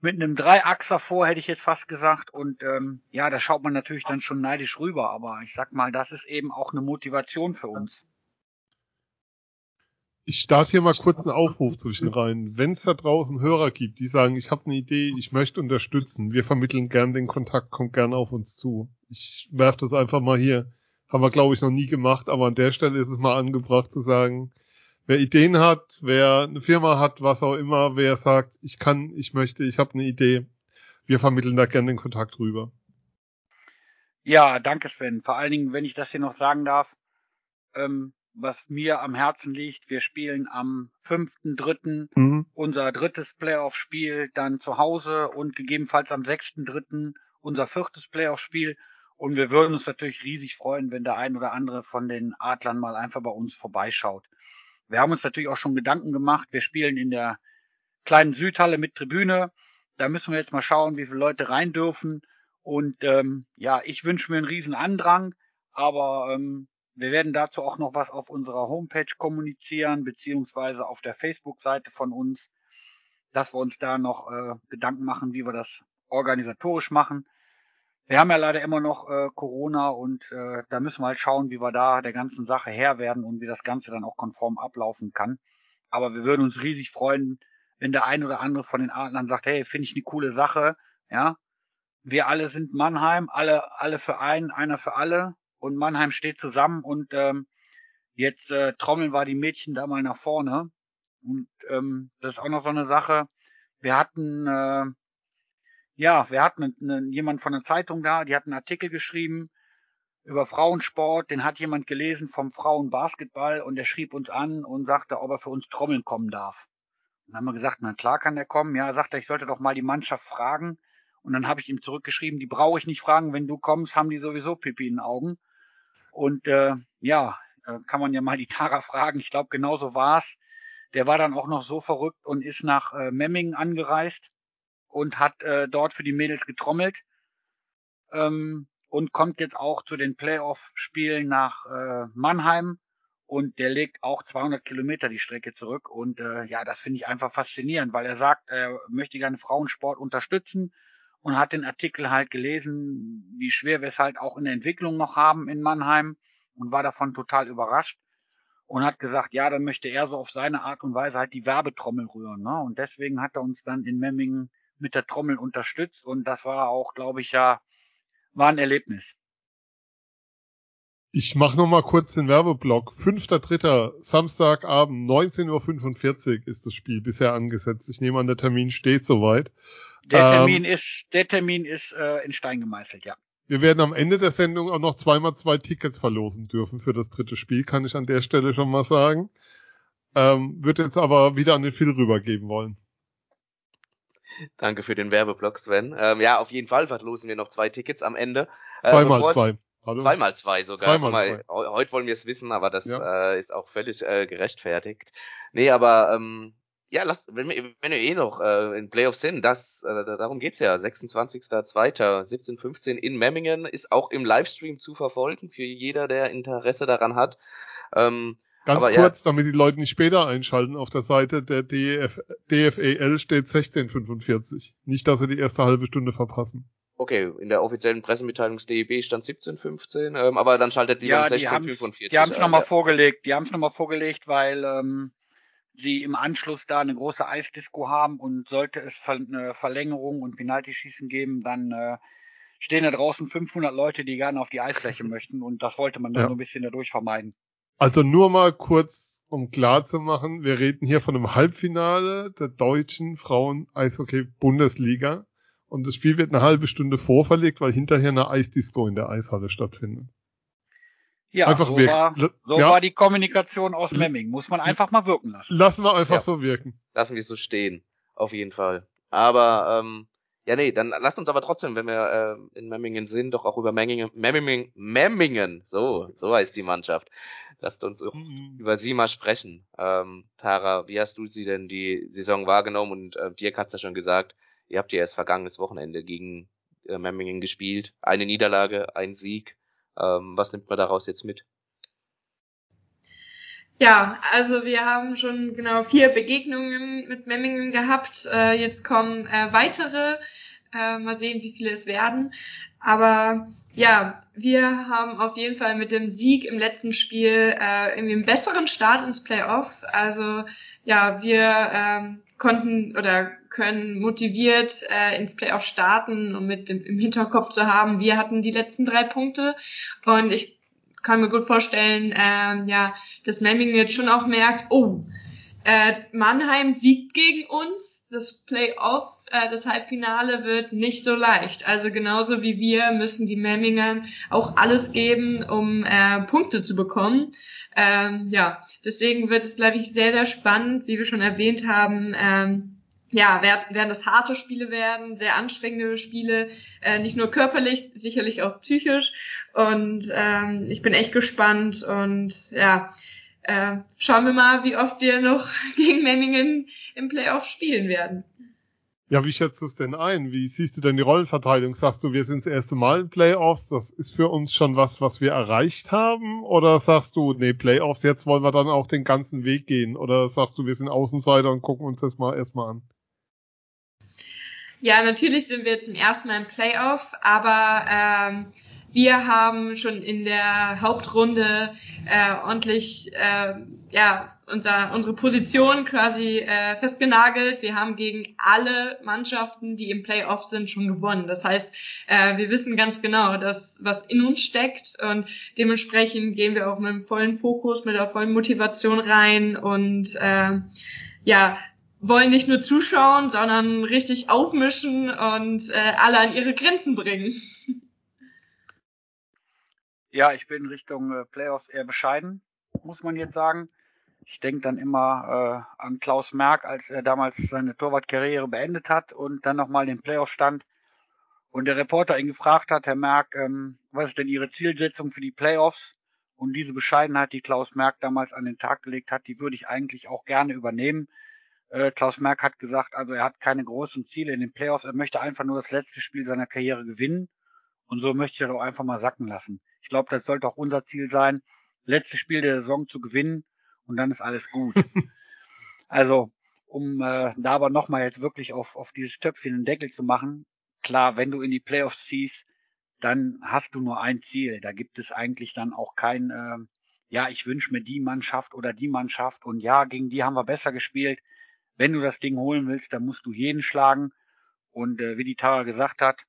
Speaker 5: mit einem Dreiachser vor, hätte ich jetzt fast gesagt. Und ähm, ja, da schaut man natürlich dann schon neidisch rüber. Aber ich sag mal, das ist eben auch eine Motivation für uns.
Speaker 2: Ich starte hier mal kurz einen Aufruf zwischen rein. Wenn es da draußen Hörer gibt, die sagen, ich habe eine Idee, ich möchte unterstützen, wir vermitteln gern den Kontakt, kommt gern auf uns zu. Ich werfe das einfach mal hier. Haben wir, glaube ich, noch nie gemacht, aber an der Stelle ist es mal angebracht zu sagen, wer Ideen hat, wer eine Firma hat, was auch immer, wer sagt, ich kann, ich möchte, ich habe eine Idee, wir vermitteln da gerne den Kontakt rüber.
Speaker 5: Ja, danke Sven. Vor allen Dingen, wenn ich das hier noch sagen darf, ähm, was mir am Herzen liegt, wir spielen am 5.3. Mhm. unser drittes Playoff-Spiel dann zu Hause und gegebenenfalls am 6.3. unser viertes Playoff-Spiel. Und wir würden uns natürlich riesig freuen, wenn der ein oder andere von den Adlern mal einfach bei uns vorbeischaut. Wir haben uns natürlich auch schon Gedanken gemacht. Wir spielen in der kleinen Südhalle mit Tribüne. Da müssen wir jetzt mal schauen, wie viele Leute rein dürfen. Und ähm, ja, ich wünsche mir einen riesen Andrang, aber ähm, wir werden dazu auch noch was auf unserer Homepage kommunizieren, beziehungsweise auf der Facebook-Seite von uns, dass wir uns da noch äh, Gedanken machen, wie wir das organisatorisch machen. Wir haben ja leider immer noch äh, Corona und äh, da müssen wir halt schauen, wie wir da der ganzen Sache Herr werden und wie das Ganze dann auch konform ablaufen kann. Aber wir würden uns riesig freuen, wenn der ein oder andere von den Adlern sagt, hey, finde ich eine coole Sache, ja. Wir alle sind Mannheim, alle, alle für einen, einer für alle und Mannheim steht zusammen und ähm, jetzt äh, trommeln wir die Mädchen da mal nach vorne. Und ähm, das ist auch noch so eine Sache. Wir hatten äh, ja, wir hatten einen, jemand von der Zeitung da, die hat einen Artikel geschrieben über Frauensport, den hat jemand gelesen vom Frauenbasketball und der schrieb uns an und sagte, ob er für uns Trommeln kommen darf. Dann haben wir gesagt, na klar kann er kommen. Ja, sagt er, ich sollte doch mal die Mannschaft fragen. Und dann habe ich ihm zurückgeschrieben, die brauche ich nicht fragen, wenn du kommst, haben die sowieso Pipi in den Augen. Und äh, ja, äh, kann man ja mal die Tara fragen. Ich glaube, genauso war's. Der war dann auch noch so verrückt und ist nach äh, Memmingen angereist und hat äh, dort für die Mädels getrommelt ähm, und kommt jetzt auch zu den Playoff-Spielen nach äh, Mannheim und der legt auch 200 Kilometer die Strecke zurück und äh, ja, das finde ich einfach faszinierend, weil er sagt, er möchte gerne Frauensport unterstützen und hat den Artikel halt gelesen, wie schwer wir es halt auch in der Entwicklung noch haben in Mannheim und war davon total überrascht und hat gesagt, ja, dann möchte er so auf seine Art und Weise halt die Werbetrommel rühren. Ne? Und deswegen hat er uns dann in Memmingen mit der Trommel unterstützt und das war auch, glaube ich, ja war ein Erlebnis.
Speaker 2: Ich mache noch mal kurz den Werbeblock. 5.3. Samstagabend, 19.45 Uhr ist das Spiel bisher angesetzt. Ich nehme an, der Termin steht soweit.
Speaker 5: Der Termin ähm, ist, der Termin ist äh, in Stein gemeißelt, ja.
Speaker 2: Wir werden am Ende der Sendung auch noch zweimal zwei Tickets verlosen dürfen für das dritte Spiel, kann ich an der Stelle schon mal sagen. Ähm, wird jetzt aber wieder an den Phil rübergeben wollen.
Speaker 3: Danke für den Werbeblock, Sven. Ähm, ja, auf jeden Fall verlosen wir noch zwei Tickets am Ende.
Speaker 2: Äh, Zweimal zwei.
Speaker 3: Hallo? Zweimal zwei sogar. Zweimal mal, zwei. Heute wollen wir es wissen, aber das ja. äh, ist auch völlig äh, gerechtfertigt. Nee, aber ähm, ja, lass, wenn wir, wenn wir eh noch äh, in Playoffs sind, das, äh, darum geht's ja. 26.02.17.15 in Memmingen ist auch im Livestream zu verfolgen für jeder, der Interesse daran hat. Ähm,
Speaker 2: Ganz aber kurz, ja, damit die Leute nicht später einschalten, auf der Seite der DF, DFEL steht 1645. Nicht, dass sie die erste halbe Stunde verpassen.
Speaker 3: Okay, in der offiziellen Pressemitteilung des DEB stand 17.15, ähm, aber dann schaltet die
Speaker 5: ja, um 16.45. Die haben es nochmal vorgelegt, die haben es nochmal vorgelegt, weil ähm, sie im Anschluss da eine große Eisdisco haben und sollte es eine Verlängerung und Penaltyschießen geben, dann äh, stehen da draußen 500 Leute, die gerne auf die Eisfläche möchten und das wollte man dann ja. so ein bisschen dadurch vermeiden.
Speaker 2: Also nur mal kurz, um klar zu machen, wir reden hier von einem Halbfinale der deutschen Frauen-Eishockey-Bundesliga. Und das Spiel wird eine halbe Stunde vorverlegt, weil hinterher eine Eisdisco in der Eishalle stattfindet.
Speaker 5: Ja, einfach so, war, so ja. war die Kommunikation aus Memming. Muss man einfach mal wirken lassen.
Speaker 2: Lassen wir einfach ja. so wirken.
Speaker 3: Lassen wir es so stehen. Auf jeden Fall. Aber, ähm, ja, nee, dann lasst uns aber trotzdem, wenn wir äh, in Memmingen sind, doch auch über Memmingen, Memmingen, Memmingen, so, so heißt die Mannschaft. Lasst uns auch mhm. über sie mal sprechen. Ähm, Tara, wie hast du sie denn die Saison wahrgenommen? Und äh, Dirk hat's ja schon gesagt, Ihr habt ja erst vergangenes Wochenende gegen äh, Memmingen gespielt. Eine Niederlage, ein Sieg. Ähm, was nimmt man daraus jetzt mit?
Speaker 4: Ja, also wir haben schon genau vier Begegnungen mit Memmingen gehabt. Äh, jetzt kommen äh, weitere. Äh, mal sehen, wie viele es werden. Aber ja, wir haben auf jeden Fall mit dem Sieg im letzten Spiel äh, irgendwie einen besseren Start ins Playoff. Also ja, wir ähm, konnten oder können motiviert äh, ins Playoff starten und mit dem im Hinterkopf zu haben, wir hatten die letzten drei Punkte und ich kann mir gut vorstellen, äh, ja, dass Memmingen jetzt schon auch merkt, oh, äh, Mannheim siegt gegen uns, das Playoff, äh, das Halbfinale wird nicht so leicht. Also genauso wie wir müssen die Memmingern auch alles geben, um äh, Punkte zu bekommen. Ähm, ja, deswegen wird es, glaube ich, sehr, sehr spannend, wie wir schon erwähnt haben. Ähm, ja, werden das harte Spiele werden, sehr anstrengende Spiele, äh, nicht nur körperlich, sicherlich auch psychisch. Und ähm, ich bin echt gespannt und ja, äh, schauen wir mal, wie oft wir noch gegen Memmingen im Playoff spielen werden.
Speaker 2: Ja, wie schätzt du es denn ein? Wie siehst du denn die Rollenverteilung? Sagst du, wir sind das erste Mal in Playoffs, das ist für uns schon was, was wir erreicht haben? Oder sagst du, nee, Playoffs, jetzt wollen wir dann auch den ganzen Weg gehen? Oder sagst du, wir sind Außenseiter und gucken uns das mal erstmal an?
Speaker 4: Ja, natürlich sind wir zum ersten Mal im Playoff, aber ähm, wir haben schon in der Hauptrunde äh, ordentlich äh, ja, unser, unsere Position quasi äh, festgenagelt. Wir haben gegen alle Mannschaften, die im Playoff sind, schon gewonnen. Das heißt, äh, wir wissen ganz genau, dass was in uns steckt und dementsprechend gehen wir auch mit einem vollen Fokus, mit der vollen Motivation rein und äh, ja, wollen nicht nur zuschauen, sondern richtig aufmischen und äh, alle an ihre Grenzen bringen.
Speaker 5: Ja, ich bin Richtung äh, Playoffs eher bescheiden, muss man jetzt sagen. Ich denke dann immer äh, an Klaus Merck, als er damals seine Torwartkarriere beendet hat und dann nochmal den Playoff stand und der Reporter ihn gefragt hat, Herr Merck, ähm, was ist denn Ihre Zielsetzung für die Playoffs? Und diese Bescheidenheit, die Klaus Merck damals an den Tag gelegt hat, die würde ich eigentlich auch gerne übernehmen. Äh, Klaus Merck hat gesagt, also er hat keine großen Ziele in den Playoffs, er möchte einfach nur das letzte Spiel seiner Karriere gewinnen. Und so möchte er doch einfach mal sacken lassen. Ich glaube, das sollte auch unser Ziel sein, letztes Spiel der Saison zu gewinnen und dann ist alles gut. also, um äh, da aber nochmal jetzt wirklich auf, auf dieses Töpfchen einen Deckel zu machen, klar, wenn du in die Playoffs ziehst, dann hast du nur ein Ziel. Da gibt es eigentlich dann auch kein, äh, ja, ich wünsche mir die Mannschaft oder die Mannschaft und ja, gegen die haben wir besser gespielt wenn du das Ding holen willst, dann musst du jeden schlagen. Und äh, wie die Tara gesagt hat,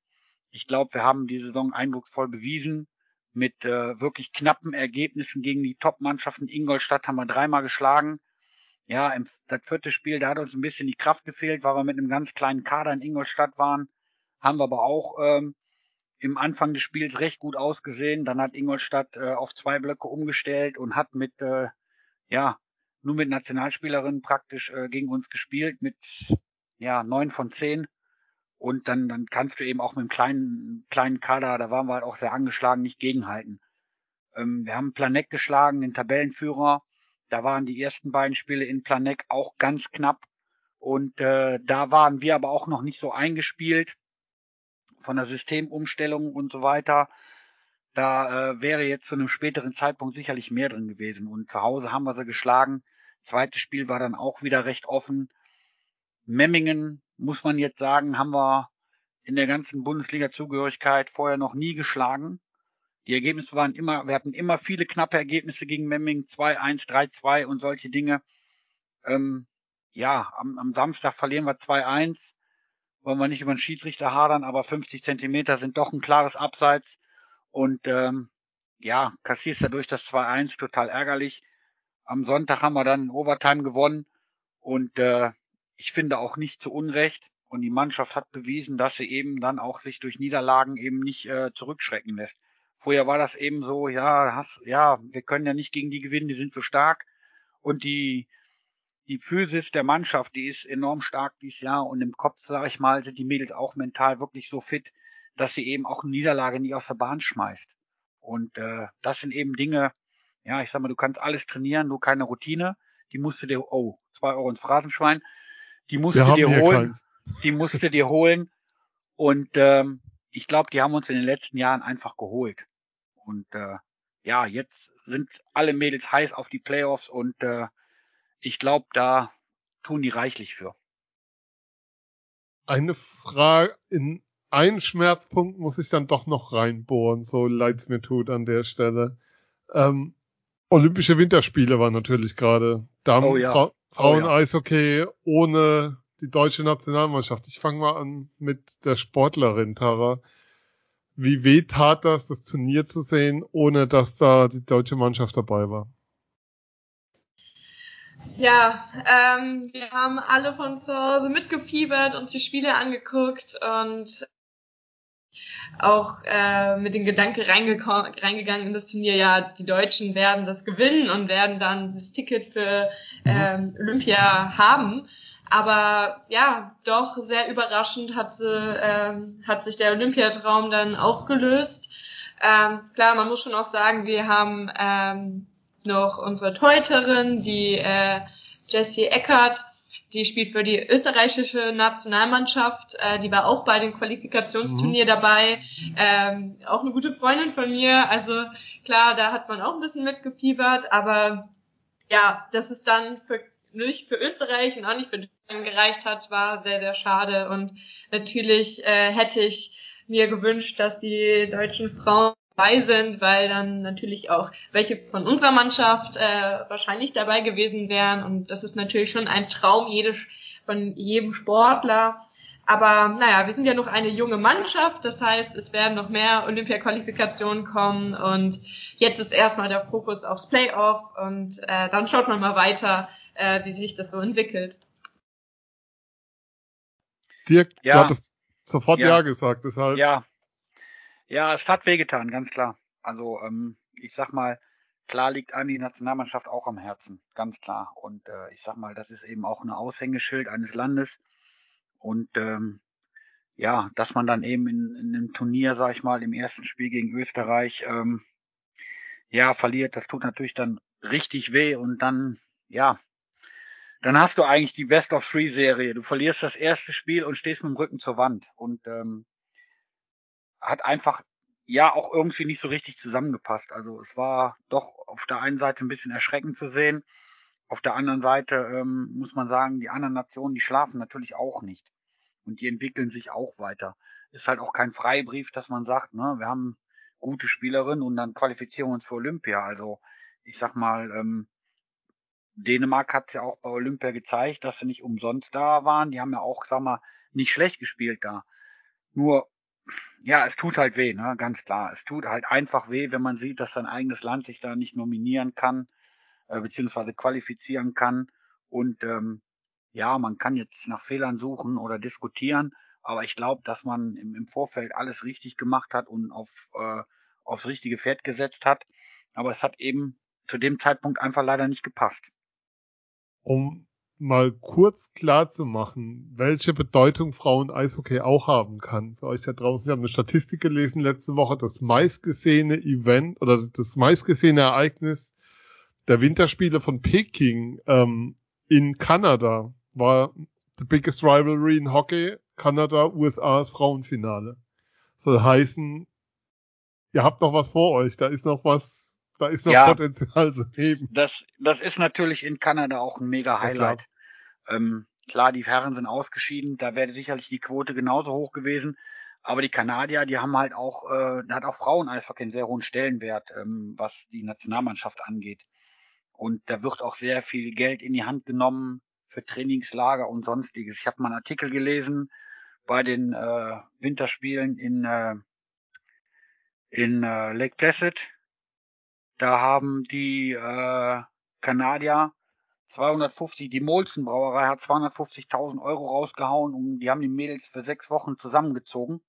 Speaker 5: Ich glaube, wir haben die Saison eindrucksvoll bewiesen mit äh, wirklich knappen Ergebnissen gegen die Top-Mannschaften. Ingolstadt haben wir dreimal geschlagen. Ja, im, das vierte Spiel, da hat uns ein bisschen die Kraft gefehlt, weil wir mit einem ganz kleinen Kader in Ingolstadt waren. Haben wir aber auch ähm, im Anfang des Spiels recht gut ausgesehen. Dann hat Ingolstadt äh, auf zwei Blöcke umgestellt und hat mit, äh, ja, nur mit Nationalspielerinnen praktisch äh, gegen uns gespielt mit, ja, neun von zehn. Und dann, dann kannst du eben auch mit einem kleinen, kleinen Kader, da waren wir halt auch sehr angeschlagen, nicht gegenhalten. Ähm, wir haben Planek geschlagen, den Tabellenführer. Da waren die ersten beiden Spiele in Planek auch ganz knapp. Und äh, da waren wir aber auch noch nicht so eingespielt von der Systemumstellung und so weiter. Da äh, wäre jetzt zu einem späteren Zeitpunkt sicherlich mehr drin gewesen. Und zu Hause haben wir sie geschlagen. Zweites Spiel war dann auch wieder recht offen. Memmingen, muss man jetzt sagen, haben wir in der ganzen Bundesliga-Zugehörigkeit vorher noch nie geschlagen. Die Ergebnisse waren immer, wir hatten immer viele knappe Ergebnisse gegen Memmingen, 2-1, 3-2 und solche Dinge. Ähm, ja, am, am Samstag verlieren wir 2-1. Wollen wir nicht über den Schiedsrichter hadern, aber 50 Zentimeter sind doch ein klares Abseits. Und ähm, ja, kassierst dadurch das 2-1 total ärgerlich. Am Sonntag haben wir dann Overtime gewonnen und äh, ich finde auch nicht zu Unrecht. Und die Mannschaft hat bewiesen, dass sie eben dann auch sich durch Niederlagen eben nicht äh, zurückschrecken lässt. Vorher war das eben so, ja, hast, ja, wir können ja nicht gegen die gewinnen, die sind so stark. Und die, die Physis der Mannschaft, die ist enorm stark dieses Jahr. Und im Kopf, sage ich mal, sind die Mädels auch mental wirklich so fit, dass sie eben auch eine Niederlage nie aus der Bahn schmeißt. Und äh, das sind eben Dinge, ja, ich sag mal, du kannst alles trainieren, nur keine Routine. Die musst du dir, oh, zwei Euro ins Phrasenschwein. Die musst du dir holen. Keins. Die musst du dir holen. Und ähm, ich glaube, die haben uns in den letzten Jahren einfach geholt. Und äh, ja, jetzt sind alle Mädels heiß auf die Playoffs und äh, ich glaube, da tun die reichlich für.
Speaker 2: Eine Frage, in einen Schmerzpunkt muss ich dann doch noch reinbohren, so leid es mir tut an der Stelle. Ähm, Olympische Winterspiele waren natürlich gerade. Damen, oh ja. Fra Frauen-Eishockey oh ja. ohne die deutsche Nationalmannschaft. Ich fange mal an mit der Sportlerin Tara. Wie weh tat das, das Turnier zu sehen, ohne dass da die deutsche Mannschaft dabei war?
Speaker 4: Ja, ähm, wir haben alle von zu Hause mitgefiebert, uns die Spiele angeguckt und auch äh, mit dem Gedanke reingegangen in das Turnier, ja, die Deutschen werden das gewinnen und werden dann das Ticket für mhm. ähm, Olympia haben. Aber ja, doch sehr überraschend hat, sie, ähm, hat sich der Olympiatraum dann aufgelöst. Ähm, klar, man muss schon auch sagen, wir haben ähm, noch unsere Teuterin, die äh, Jessie Eckert, die spielt für die österreichische Nationalmannschaft. Äh, die war auch bei dem Qualifikationsturnier mhm. dabei. Ähm, auch eine gute Freundin von mir. Also klar, da hat man auch ein bisschen mitgefiebert. Aber ja, dass es dann für nicht für Österreich und auch nicht für Deutschland gereicht hat, war sehr, sehr schade. Und natürlich äh, hätte ich mir gewünscht, dass die deutschen Frauen dabei sind, weil dann natürlich auch welche von unserer Mannschaft äh, wahrscheinlich dabei gewesen wären. Und das ist natürlich schon ein Traum jede, von jedem Sportler. Aber naja, wir sind ja noch eine junge Mannschaft, das heißt, es werden noch mehr Olympia-Qualifikationen kommen und jetzt ist erstmal der Fokus aufs Playoff und äh, dann schaut man mal weiter, äh, wie sich das so entwickelt.
Speaker 2: Dirk, ja. du hattest sofort ja, ja gesagt, deshalb.
Speaker 5: Ja, ja, es hat wehgetan, ganz klar. Also ähm, ich sag mal, klar liegt einem die Nationalmannschaft auch am Herzen, ganz klar. Und äh, ich sag mal, das ist eben auch ein Aushängeschild eines Landes. Und ähm, ja, dass man dann eben in, in einem Turnier, sag ich mal, im ersten Spiel gegen Österreich, ähm, ja, verliert, das tut natürlich dann richtig weh und dann, ja, dann hast du eigentlich die Best of Three Serie. Du verlierst das erste Spiel und stehst mit dem Rücken zur Wand. Und ähm, hat einfach ja auch irgendwie nicht so richtig zusammengepasst. Also es war doch auf der einen Seite ein bisschen erschreckend zu sehen. Auf der anderen Seite ähm, muss man sagen, die anderen Nationen, die schlafen natürlich auch nicht. Und die entwickeln sich auch weiter. Ist halt auch kein Freibrief, dass man sagt, ne, wir haben gute Spielerinnen und dann qualifizieren wir uns für Olympia. Also ich sag mal, ähm, Dänemark hat es ja auch bei Olympia gezeigt, dass sie nicht umsonst da waren. Die haben ja auch, sag mal, nicht schlecht gespielt da. Nur ja, es tut halt weh, ne? ganz klar. Es tut halt einfach weh, wenn man sieht, dass sein eigenes Land sich da nicht nominieren kann, äh, beziehungsweise qualifizieren kann. Und ähm, ja, man kann jetzt nach Fehlern suchen oder diskutieren, aber ich glaube, dass man im, im, Vorfeld alles richtig gemacht hat und auf, äh, aufs richtige Pferd gesetzt hat. Aber es hat eben zu dem Zeitpunkt einfach leider nicht gepasst.
Speaker 2: Um mal kurz klar zu machen, welche Bedeutung Frauen-Eishockey auch haben kann. Für euch da draußen, ich habe eine Statistik gelesen letzte Woche, das meistgesehene Event oder das meistgesehene Ereignis der Winterspiele von Peking ähm, in Kanada war the biggest rivalry in Hockey, Kanada, USAs Frauenfinale. Soll heißen, ihr habt noch was vor euch, da ist noch was, da ist noch ja, Potenzial zu heben.
Speaker 5: Das, das ist natürlich in Kanada auch ein mega Highlight. Ja, klar. Ähm, klar, die Herren sind ausgeschieden, da wäre sicherlich die Quote genauso hoch gewesen. Aber die Kanadier, die haben halt auch, äh, da hat auch Frauen-Eishockey einen sehr hohen Stellenwert, ähm, was die Nationalmannschaft angeht. Und da wird auch sehr viel Geld in die Hand genommen für Trainingslager und sonstiges. Ich habe mal einen Artikel gelesen bei den äh, Winterspielen in, äh, in äh, Lake Placid. Da haben die äh, Kanadier 250, die Molson Brauerei hat 250.000 Euro rausgehauen und die haben die Mädels für sechs Wochen zusammengezogen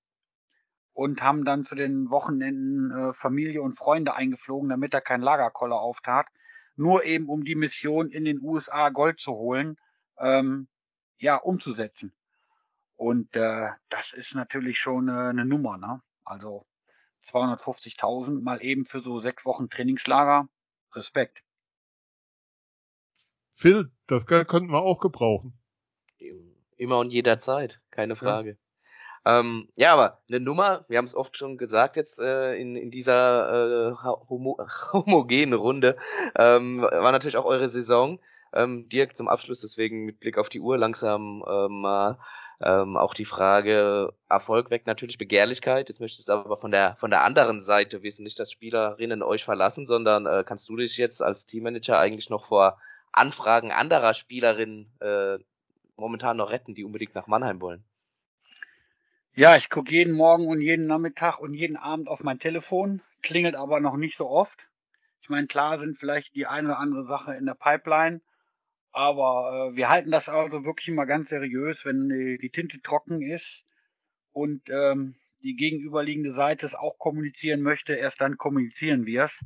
Speaker 5: und haben dann zu den Wochenenden äh, Familie und Freunde eingeflogen, damit er kein Lagerkoller auftat. Nur eben um die Mission in den USA Gold zu holen ähm, ja, umzusetzen. Und äh, das ist natürlich schon äh, eine Nummer, ne? Also 250.000 mal eben für so sechs Wochen Trainingslager. Respekt.
Speaker 2: Phil, das Geld könnten wir auch gebrauchen.
Speaker 3: Immer und jederzeit, keine Frage. Ja, ähm, ja aber eine Nummer, wir haben es oft schon gesagt jetzt äh, in, in dieser äh, homo homogenen Runde, ähm, war natürlich auch eure Saison. Ähm, Dirk, zum Abschluss deswegen mit Blick auf die Uhr langsam ähm, mal ähm, auch die Frage, Erfolg weckt natürlich Begehrlichkeit. Jetzt möchtest du aber von der von der anderen Seite wissen, nicht, dass Spielerinnen euch verlassen, sondern äh, kannst du dich jetzt als Teammanager eigentlich noch vor Anfragen anderer Spielerinnen äh, momentan noch retten, die unbedingt nach Mannheim wollen?
Speaker 5: Ja, ich gucke jeden Morgen und jeden Nachmittag und jeden Abend auf mein Telefon, klingelt aber noch nicht so oft. Ich meine, klar sind vielleicht die eine oder andere Sache in der Pipeline, aber äh, wir halten das also wirklich immer ganz seriös, wenn die, die Tinte trocken ist und ähm, die gegenüberliegende Seite es auch kommunizieren möchte, erst dann kommunizieren wir es.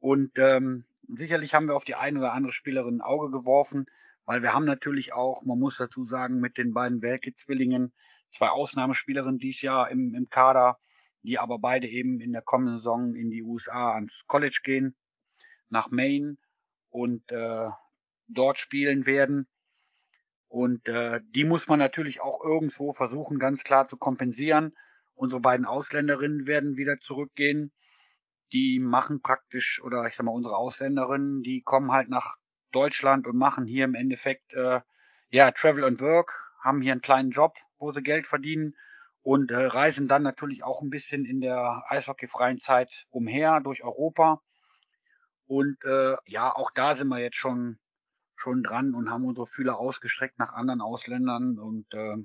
Speaker 5: Und ähm, sicherlich haben wir auf die eine oder andere Spielerin ein Auge geworfen, weil wir haben natürlich auch, man muss dazu sagen, mit den beiden Welke-Zwillingen zwei Ausnahmespielerinnen dies Jahr im, im Kader, die aber beide eben in der kommenden Saison in die USA ans College gehen, nach Maine. Und äh, dort spielen werden. Und äh, die muss man natürlich auch irgendwo versuchen, ganz klar zu kompensieren. Unsere beiden Ausländerinnen werden wieder zurückgehen. Die machen praktisch, oder ich sag mal, unsere Ausländerinnen, die kommen halt nach Deutschland und machen hier im Endeffekt äh, ja Travel and Work, haben hier einen kleinen Job, wo sie Geld verdienen und äh, reisen dann natürlich auch ein bisschen in der eishockeyfreien Zeit umher durch Europa. Und äh, ja, auch da sind wir jetzt schon schon dran und haben unsere Fühler ausgestreckt nach anderen Ausländern und äh,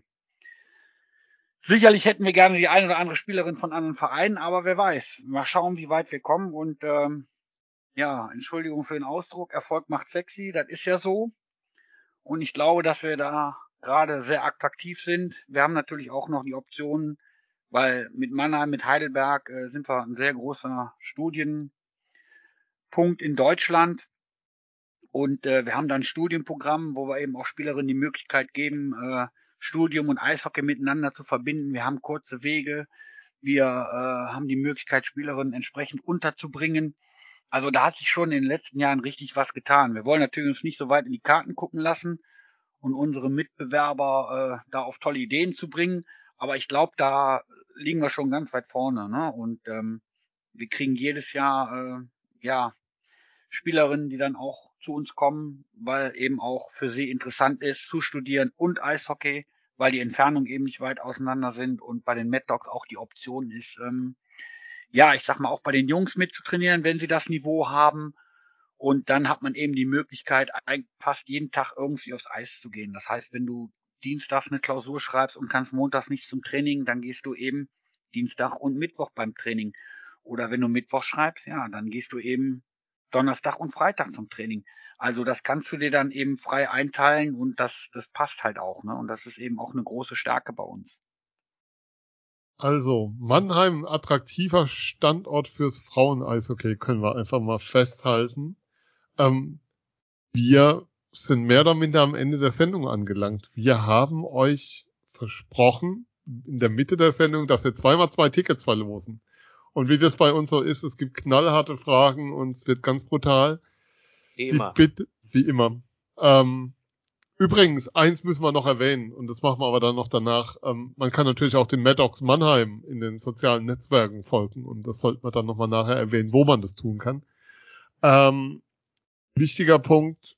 Speaker 5: sicherlich hätten wir gerne die eine oder andere Spielerin von anderen Vereinen, aber wer weiß. Mal schauen, wie weit wir kommen und ähm, ja, Entschuldigung für den Ausdruck, Erfolg macht sexy, das ist ja so. Und ich glaube, dass wir da gerade sehr attraktiv sind. Wir haben natürlich auch noch die Optionen, weil mit Mannheim, mit Heidelberg äh, sind wir ein sehr großer Studienpunkt in Deutschland. Und äh, wir haben dann ein Studienprogramm, wo wir eben auch Spielerinnen die Möglichkeit geben, äh, Studium und Eishockey miteinander zu verbinden. Wir haben kurze Wege. Wir äh, haben die Möglichkeit, Spielerinnen entsprechend unterzubringen. Also da hat sich schon in den letzten Jahren richtig was getan. Wir wollen natürlich uns nicht so weit in die Karten gucken lassen und unsere Mitbewerber äh, da auf tolle Ideen zu bringen. Aber ich glaube, da liegen wir schon ganz weit vorne. Ne? Und ähm, wir kriegen jedes Jahr äh, ja Spielerinnen, die dann auch zu uns kommen, weil eben auch für sie interessant ist, zu studieren und Eishockey, weil die Entfernungen eben nicht weit auseinander sind und bei den Mad Dogs auch die Option ist, ähm, ja, ich sag mal, auch bei den Jungs mitzutrainieren, wenn sie das Niveau haben. Und dann hat man eben die Möglichkeit, fast jeden Tag irgendwie aufs Eis zu gehen. Das heißt, wenn du dienstags eine Klausur schreibst und kannst montags nicht zum Training, dann gehst du eben Dienstag und Mittwoch beim Training. Oder wenn du Mittwoch schreibst, ja, dann gehst du eben Donnerstag und Freitag zum Training. Also das kannst du dir dann eben frei einteilen und das, das passt halt auch. Ne? Und das ist eben auch eine große Stärke bei uns.
Speaker 2: Also, Mannheim, attraktiver Standort fürs Frauen-Eishockey, können wir einfach mal festhalten. Ähm, wir sind mehr oder minder am Ende der Sendung angelangt. Wir haben euch versprochen, in der Mitte der Sendung, dass wir zweimal zwei Tickets verlosen. Und wie das bei uns so ist, es gibt knallharte Fragen und es wird ganz brutal.
Speaker 3: Wie immer.
Speaker 2: Die Bitte, wie immer. Ähm, übrigens, eins müssen wir noch erwähnen, und das machen wir aber dann noch danach. Ähm, man kann natürlich auch den Maddox Mannheim in den sozialen Netzwerken folgen, und das sollte man dann nochmal nachher erwähnen, wo man das tun kann. Ähm, wichtiger Punkt,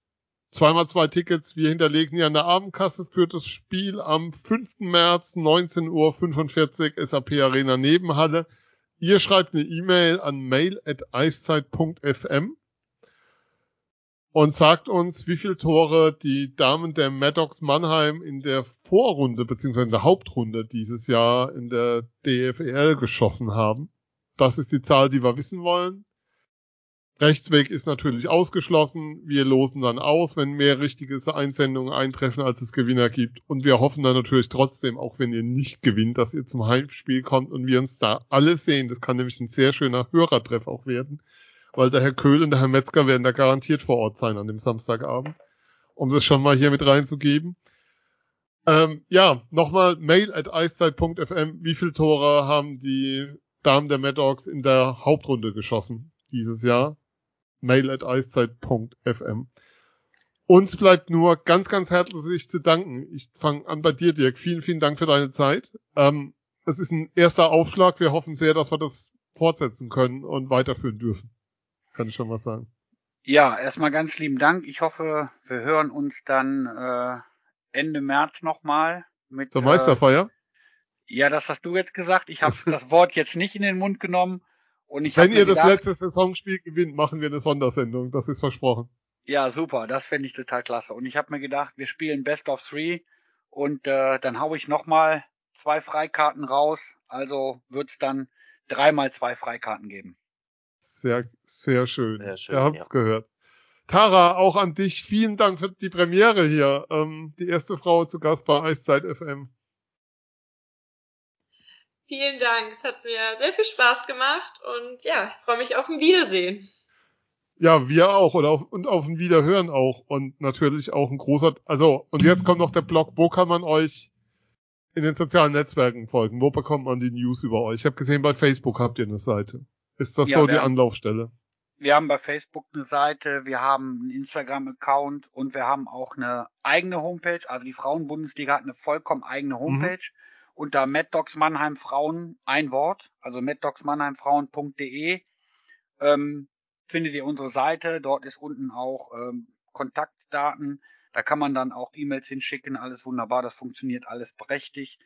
Speaker 2: zweimal zwei Tickets. Wir hinterlegen ja eine Abendkasse für das Spiel am 5. März 19.45 Uhr SAP Arena Nebenhalle. Ihr schreibt eine E-Mail an mail.eiszeit.fm und sagt uns, wie viele Tore die Damen der Maddox Mannheim in der Vorrunde beziehungsweise in der Hauptrunde dieses Jahr in der DFEL geschossen haben. Das ist die Zahl, die wir wissen wollen. Rechtsweg ist natürlich ausgeschlossen. Wir losen dann aus, wenn mehr richtige Einsendungen eintreffen, als es Gewinner gibt. Und wir hoffen dann natürlich trotzdem, auch wenn ihr nicht gewinnt, dass ihr zum Heimspiel kommt und wir uns da alle sehen. Das kann nämlich ein sehr schöner Hörertreff auch werden, weil der Herr Köhl und der Herr Metzger werden da garantiert vor Ort sein an dem Samstagabend, um das schon mal hier mit reinzugeben. Ähm, ja, nochmal mail at eiszeit.fm. Wie viele Tore haben die Damen der Mad Dogs in der Hauptrunde geschossen dieses Jahr? Mail at eiszeit.fm. Uns bleibt nur ganz, ganz herzlich zu danken. Ich fange an bei dir, Dirk. Vielen, vielen Dank für deine Zeit. Ähm, es ist ein erster Aufschlag. Wir hoffen sehr, dass wir das fortsetzen können und weiterführen dürfen. Kann ich schon was sagen.
Speaker 5: Ja, erstmal ganz lieben Dank. Ich hoffe, wir hören uns dann äh, Ende März nochmal mit
Speaker 2: der Meisterfeier.
Speaker 5: Äh, ja, das hast du jetzt gesagt. Ich habe das Wort jetzt nicht in den Mund genommen.
Speaker 2: Und ich Wenn ihr gedacht, das letzte Saisonspiel gewinnt, machen wir eine Sondersendung. Das ist versprochen.
Speaker 5: Ja, super. Das fände ich total klasse. Und ich habe mir gedacht, wir spielen Best of Three und äh, dann hau ich nochmal zwei Freikarten raus. Also wird's dann dreimal zwei Freikarten geben.
Speaker 2: Sehr, sehr schön. Sehr schön Ihr habt's ja. gehört. Tara, auch an dich vielen Dank für die Premiere hier. Ähm, die erste Frau zu Gast bei Eiszeit FM.
Speaker 4: Vielen Dank. Es hat mir sehr viel Spaß gemacht und ja, ich freue mich auf ein Wiedersehen.
Speaker 2: Ja, wir auch oder auf, und auf ein Wiederhören auch und natürlich auch ein großer, also und jetzt kommt noch der Blog, wo kann man euch in den sozialen Netzwerken folgen? Wo bekommt man die News über euch? Ich habe gesehen, bei Facebook habt ihr eine Seite. Ist das ja, so die haben, Anlaufstelle?
Speaker 5: Wir haben bei Facebook eine Seite, wir haben einen Instagram-Account und wir haben auch eine eigene Homepage. Also die Frauenbundesliga hat eine vollkommen eigene mhm. Homepage. Mhm unter Mad Dogs Mannheim Frauen ein Wort, also maddogsmannheimfrauen.de ähm, findet ihr unsere Seite. Dort ist unten auch ähm, Kontaktdaten. Da kann man dann auch E-Mails hinschicken. Alles wunderbar. Das funktioniert alles prächtig.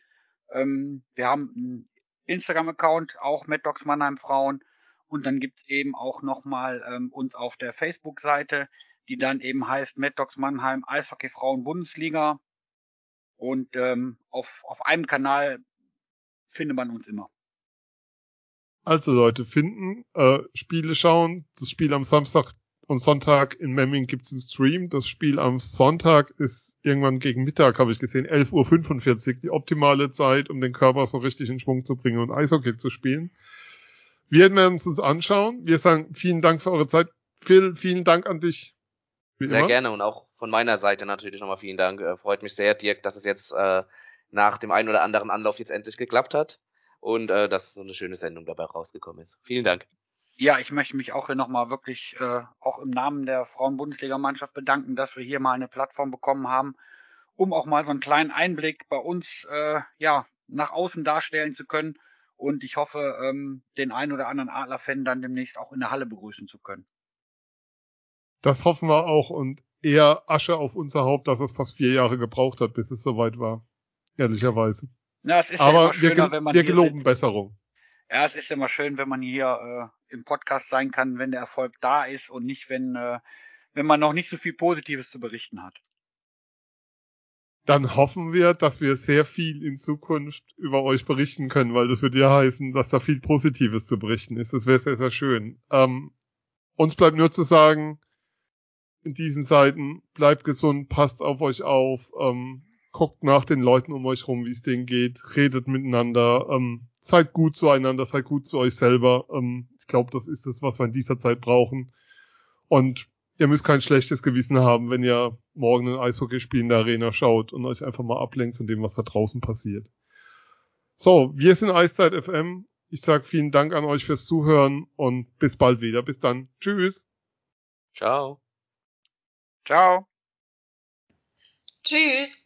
Speaker 5: Ähm, wir haben einen Instagram-Account, auch Mad Dogs Mannheim Frauen. Und dann gibt's eben auch nochmal ähm, uns auf der Facebook-Seite, die dann eben heißt Mad Dogs Mannheim Eishockey Frauen Bundesliga. Und ähm, auf, auf einem Kanal findet man uns immer.
Speaker 2: Also Leute, finden, äh, Spiele schauen. Das Spiel am Samstag und Sonntag in Memming gibt's im Stream. Das Spiel am Sonntag ist irgendwann gegen Mittag, habe ich gesehen, 11.45 Uhr, die optimale Zeit, um den Körper so richtig in Schwung zu bringen und Eishockey zu spielen. Wir werden es uns anschauen. Wir sagen vielen Dank für eure Zeit. Phil, vielen Dank an dich.
Speaker 3: Sehr immer. gerne und auch von meiner Seite natürlich nochmal vielen Dank. Äh, freut mich sehr, Dirk, dass es jetzt äh, nach dem einen oder anderen Anlauf jetzt endlich geklappt hat und äh, dass so eine schöne Sendung dabei rausgekommen ist. Vielen Dank.
Speaker 5: Ja, ich möchte mich auch hier nochmal wirklich äh, auch im Namen der Frauen-Bundesliga-Mannschaft bedanken, dass wir hier mal eine Plattform bekommen haben, um auch mal so einen kleinen Einblick bei uns äh, ja nach außen darstellen zu können. Und ich hoffe, ähm, den einen oder anderen Adler-Fan dann demnächst auch in der Halle begrüßen zu können.
Speaker 2: Das hoffen wir auch und eher Asche auf unser Haupt, dass es fast vier Jahre gebraucht hat, bis es soweit war. Ehrlicherweise.
Speaker 5: Ja, es ist
Speaker 2: Aber
Speaker 5: ja immer schöner,
Speaker 2: wir,
Speaker 5: wenn man
Speaker 2: wir geloben Besserung.
Speaker 5: Ja, es ist immer schön, wenn man hier äh, im Podcast sein kann, wenn der Erfolg da ist und nicht, wenn, äh, wenn man noch nicht so viel Positives zu berichten hat.
Speaker 2: dann hoffen wir, dass wir sehr viel in Zukunft über euch berichten können, weil das würde ja heißen, dass da viel Positives zu berichten ist. Das wäre sehr, sehr schön. Ähm, uns bleibt nur zu sagen, in diesen Zeiten, bleibt gesund, passt auf euch auf, ähm, guckt nach den Leuten um euch rum, wie es denen geht, redet miteinander, ähm, seid gut zueinander, seid gut zu euch selber. Ähm, ich glaube, das ist das, was wir in dieser Zeit brauchen. Und ihr müsst kein schlechtes Gewissen haben, wenn ihr morgen ein Eishockeyspiel in der Arena schaut und euch einfach mal ablenkt von dem, was da draußen passiert. So, wir sind Eiszeit FM. Ich sage vielen Dank an euch fürs Zuhören und bis bald wieder. Bis dann. Tschüss.
Speaker 3: Ciao.
Speaker 5: Ciao.
Speaker 4: Tschüss.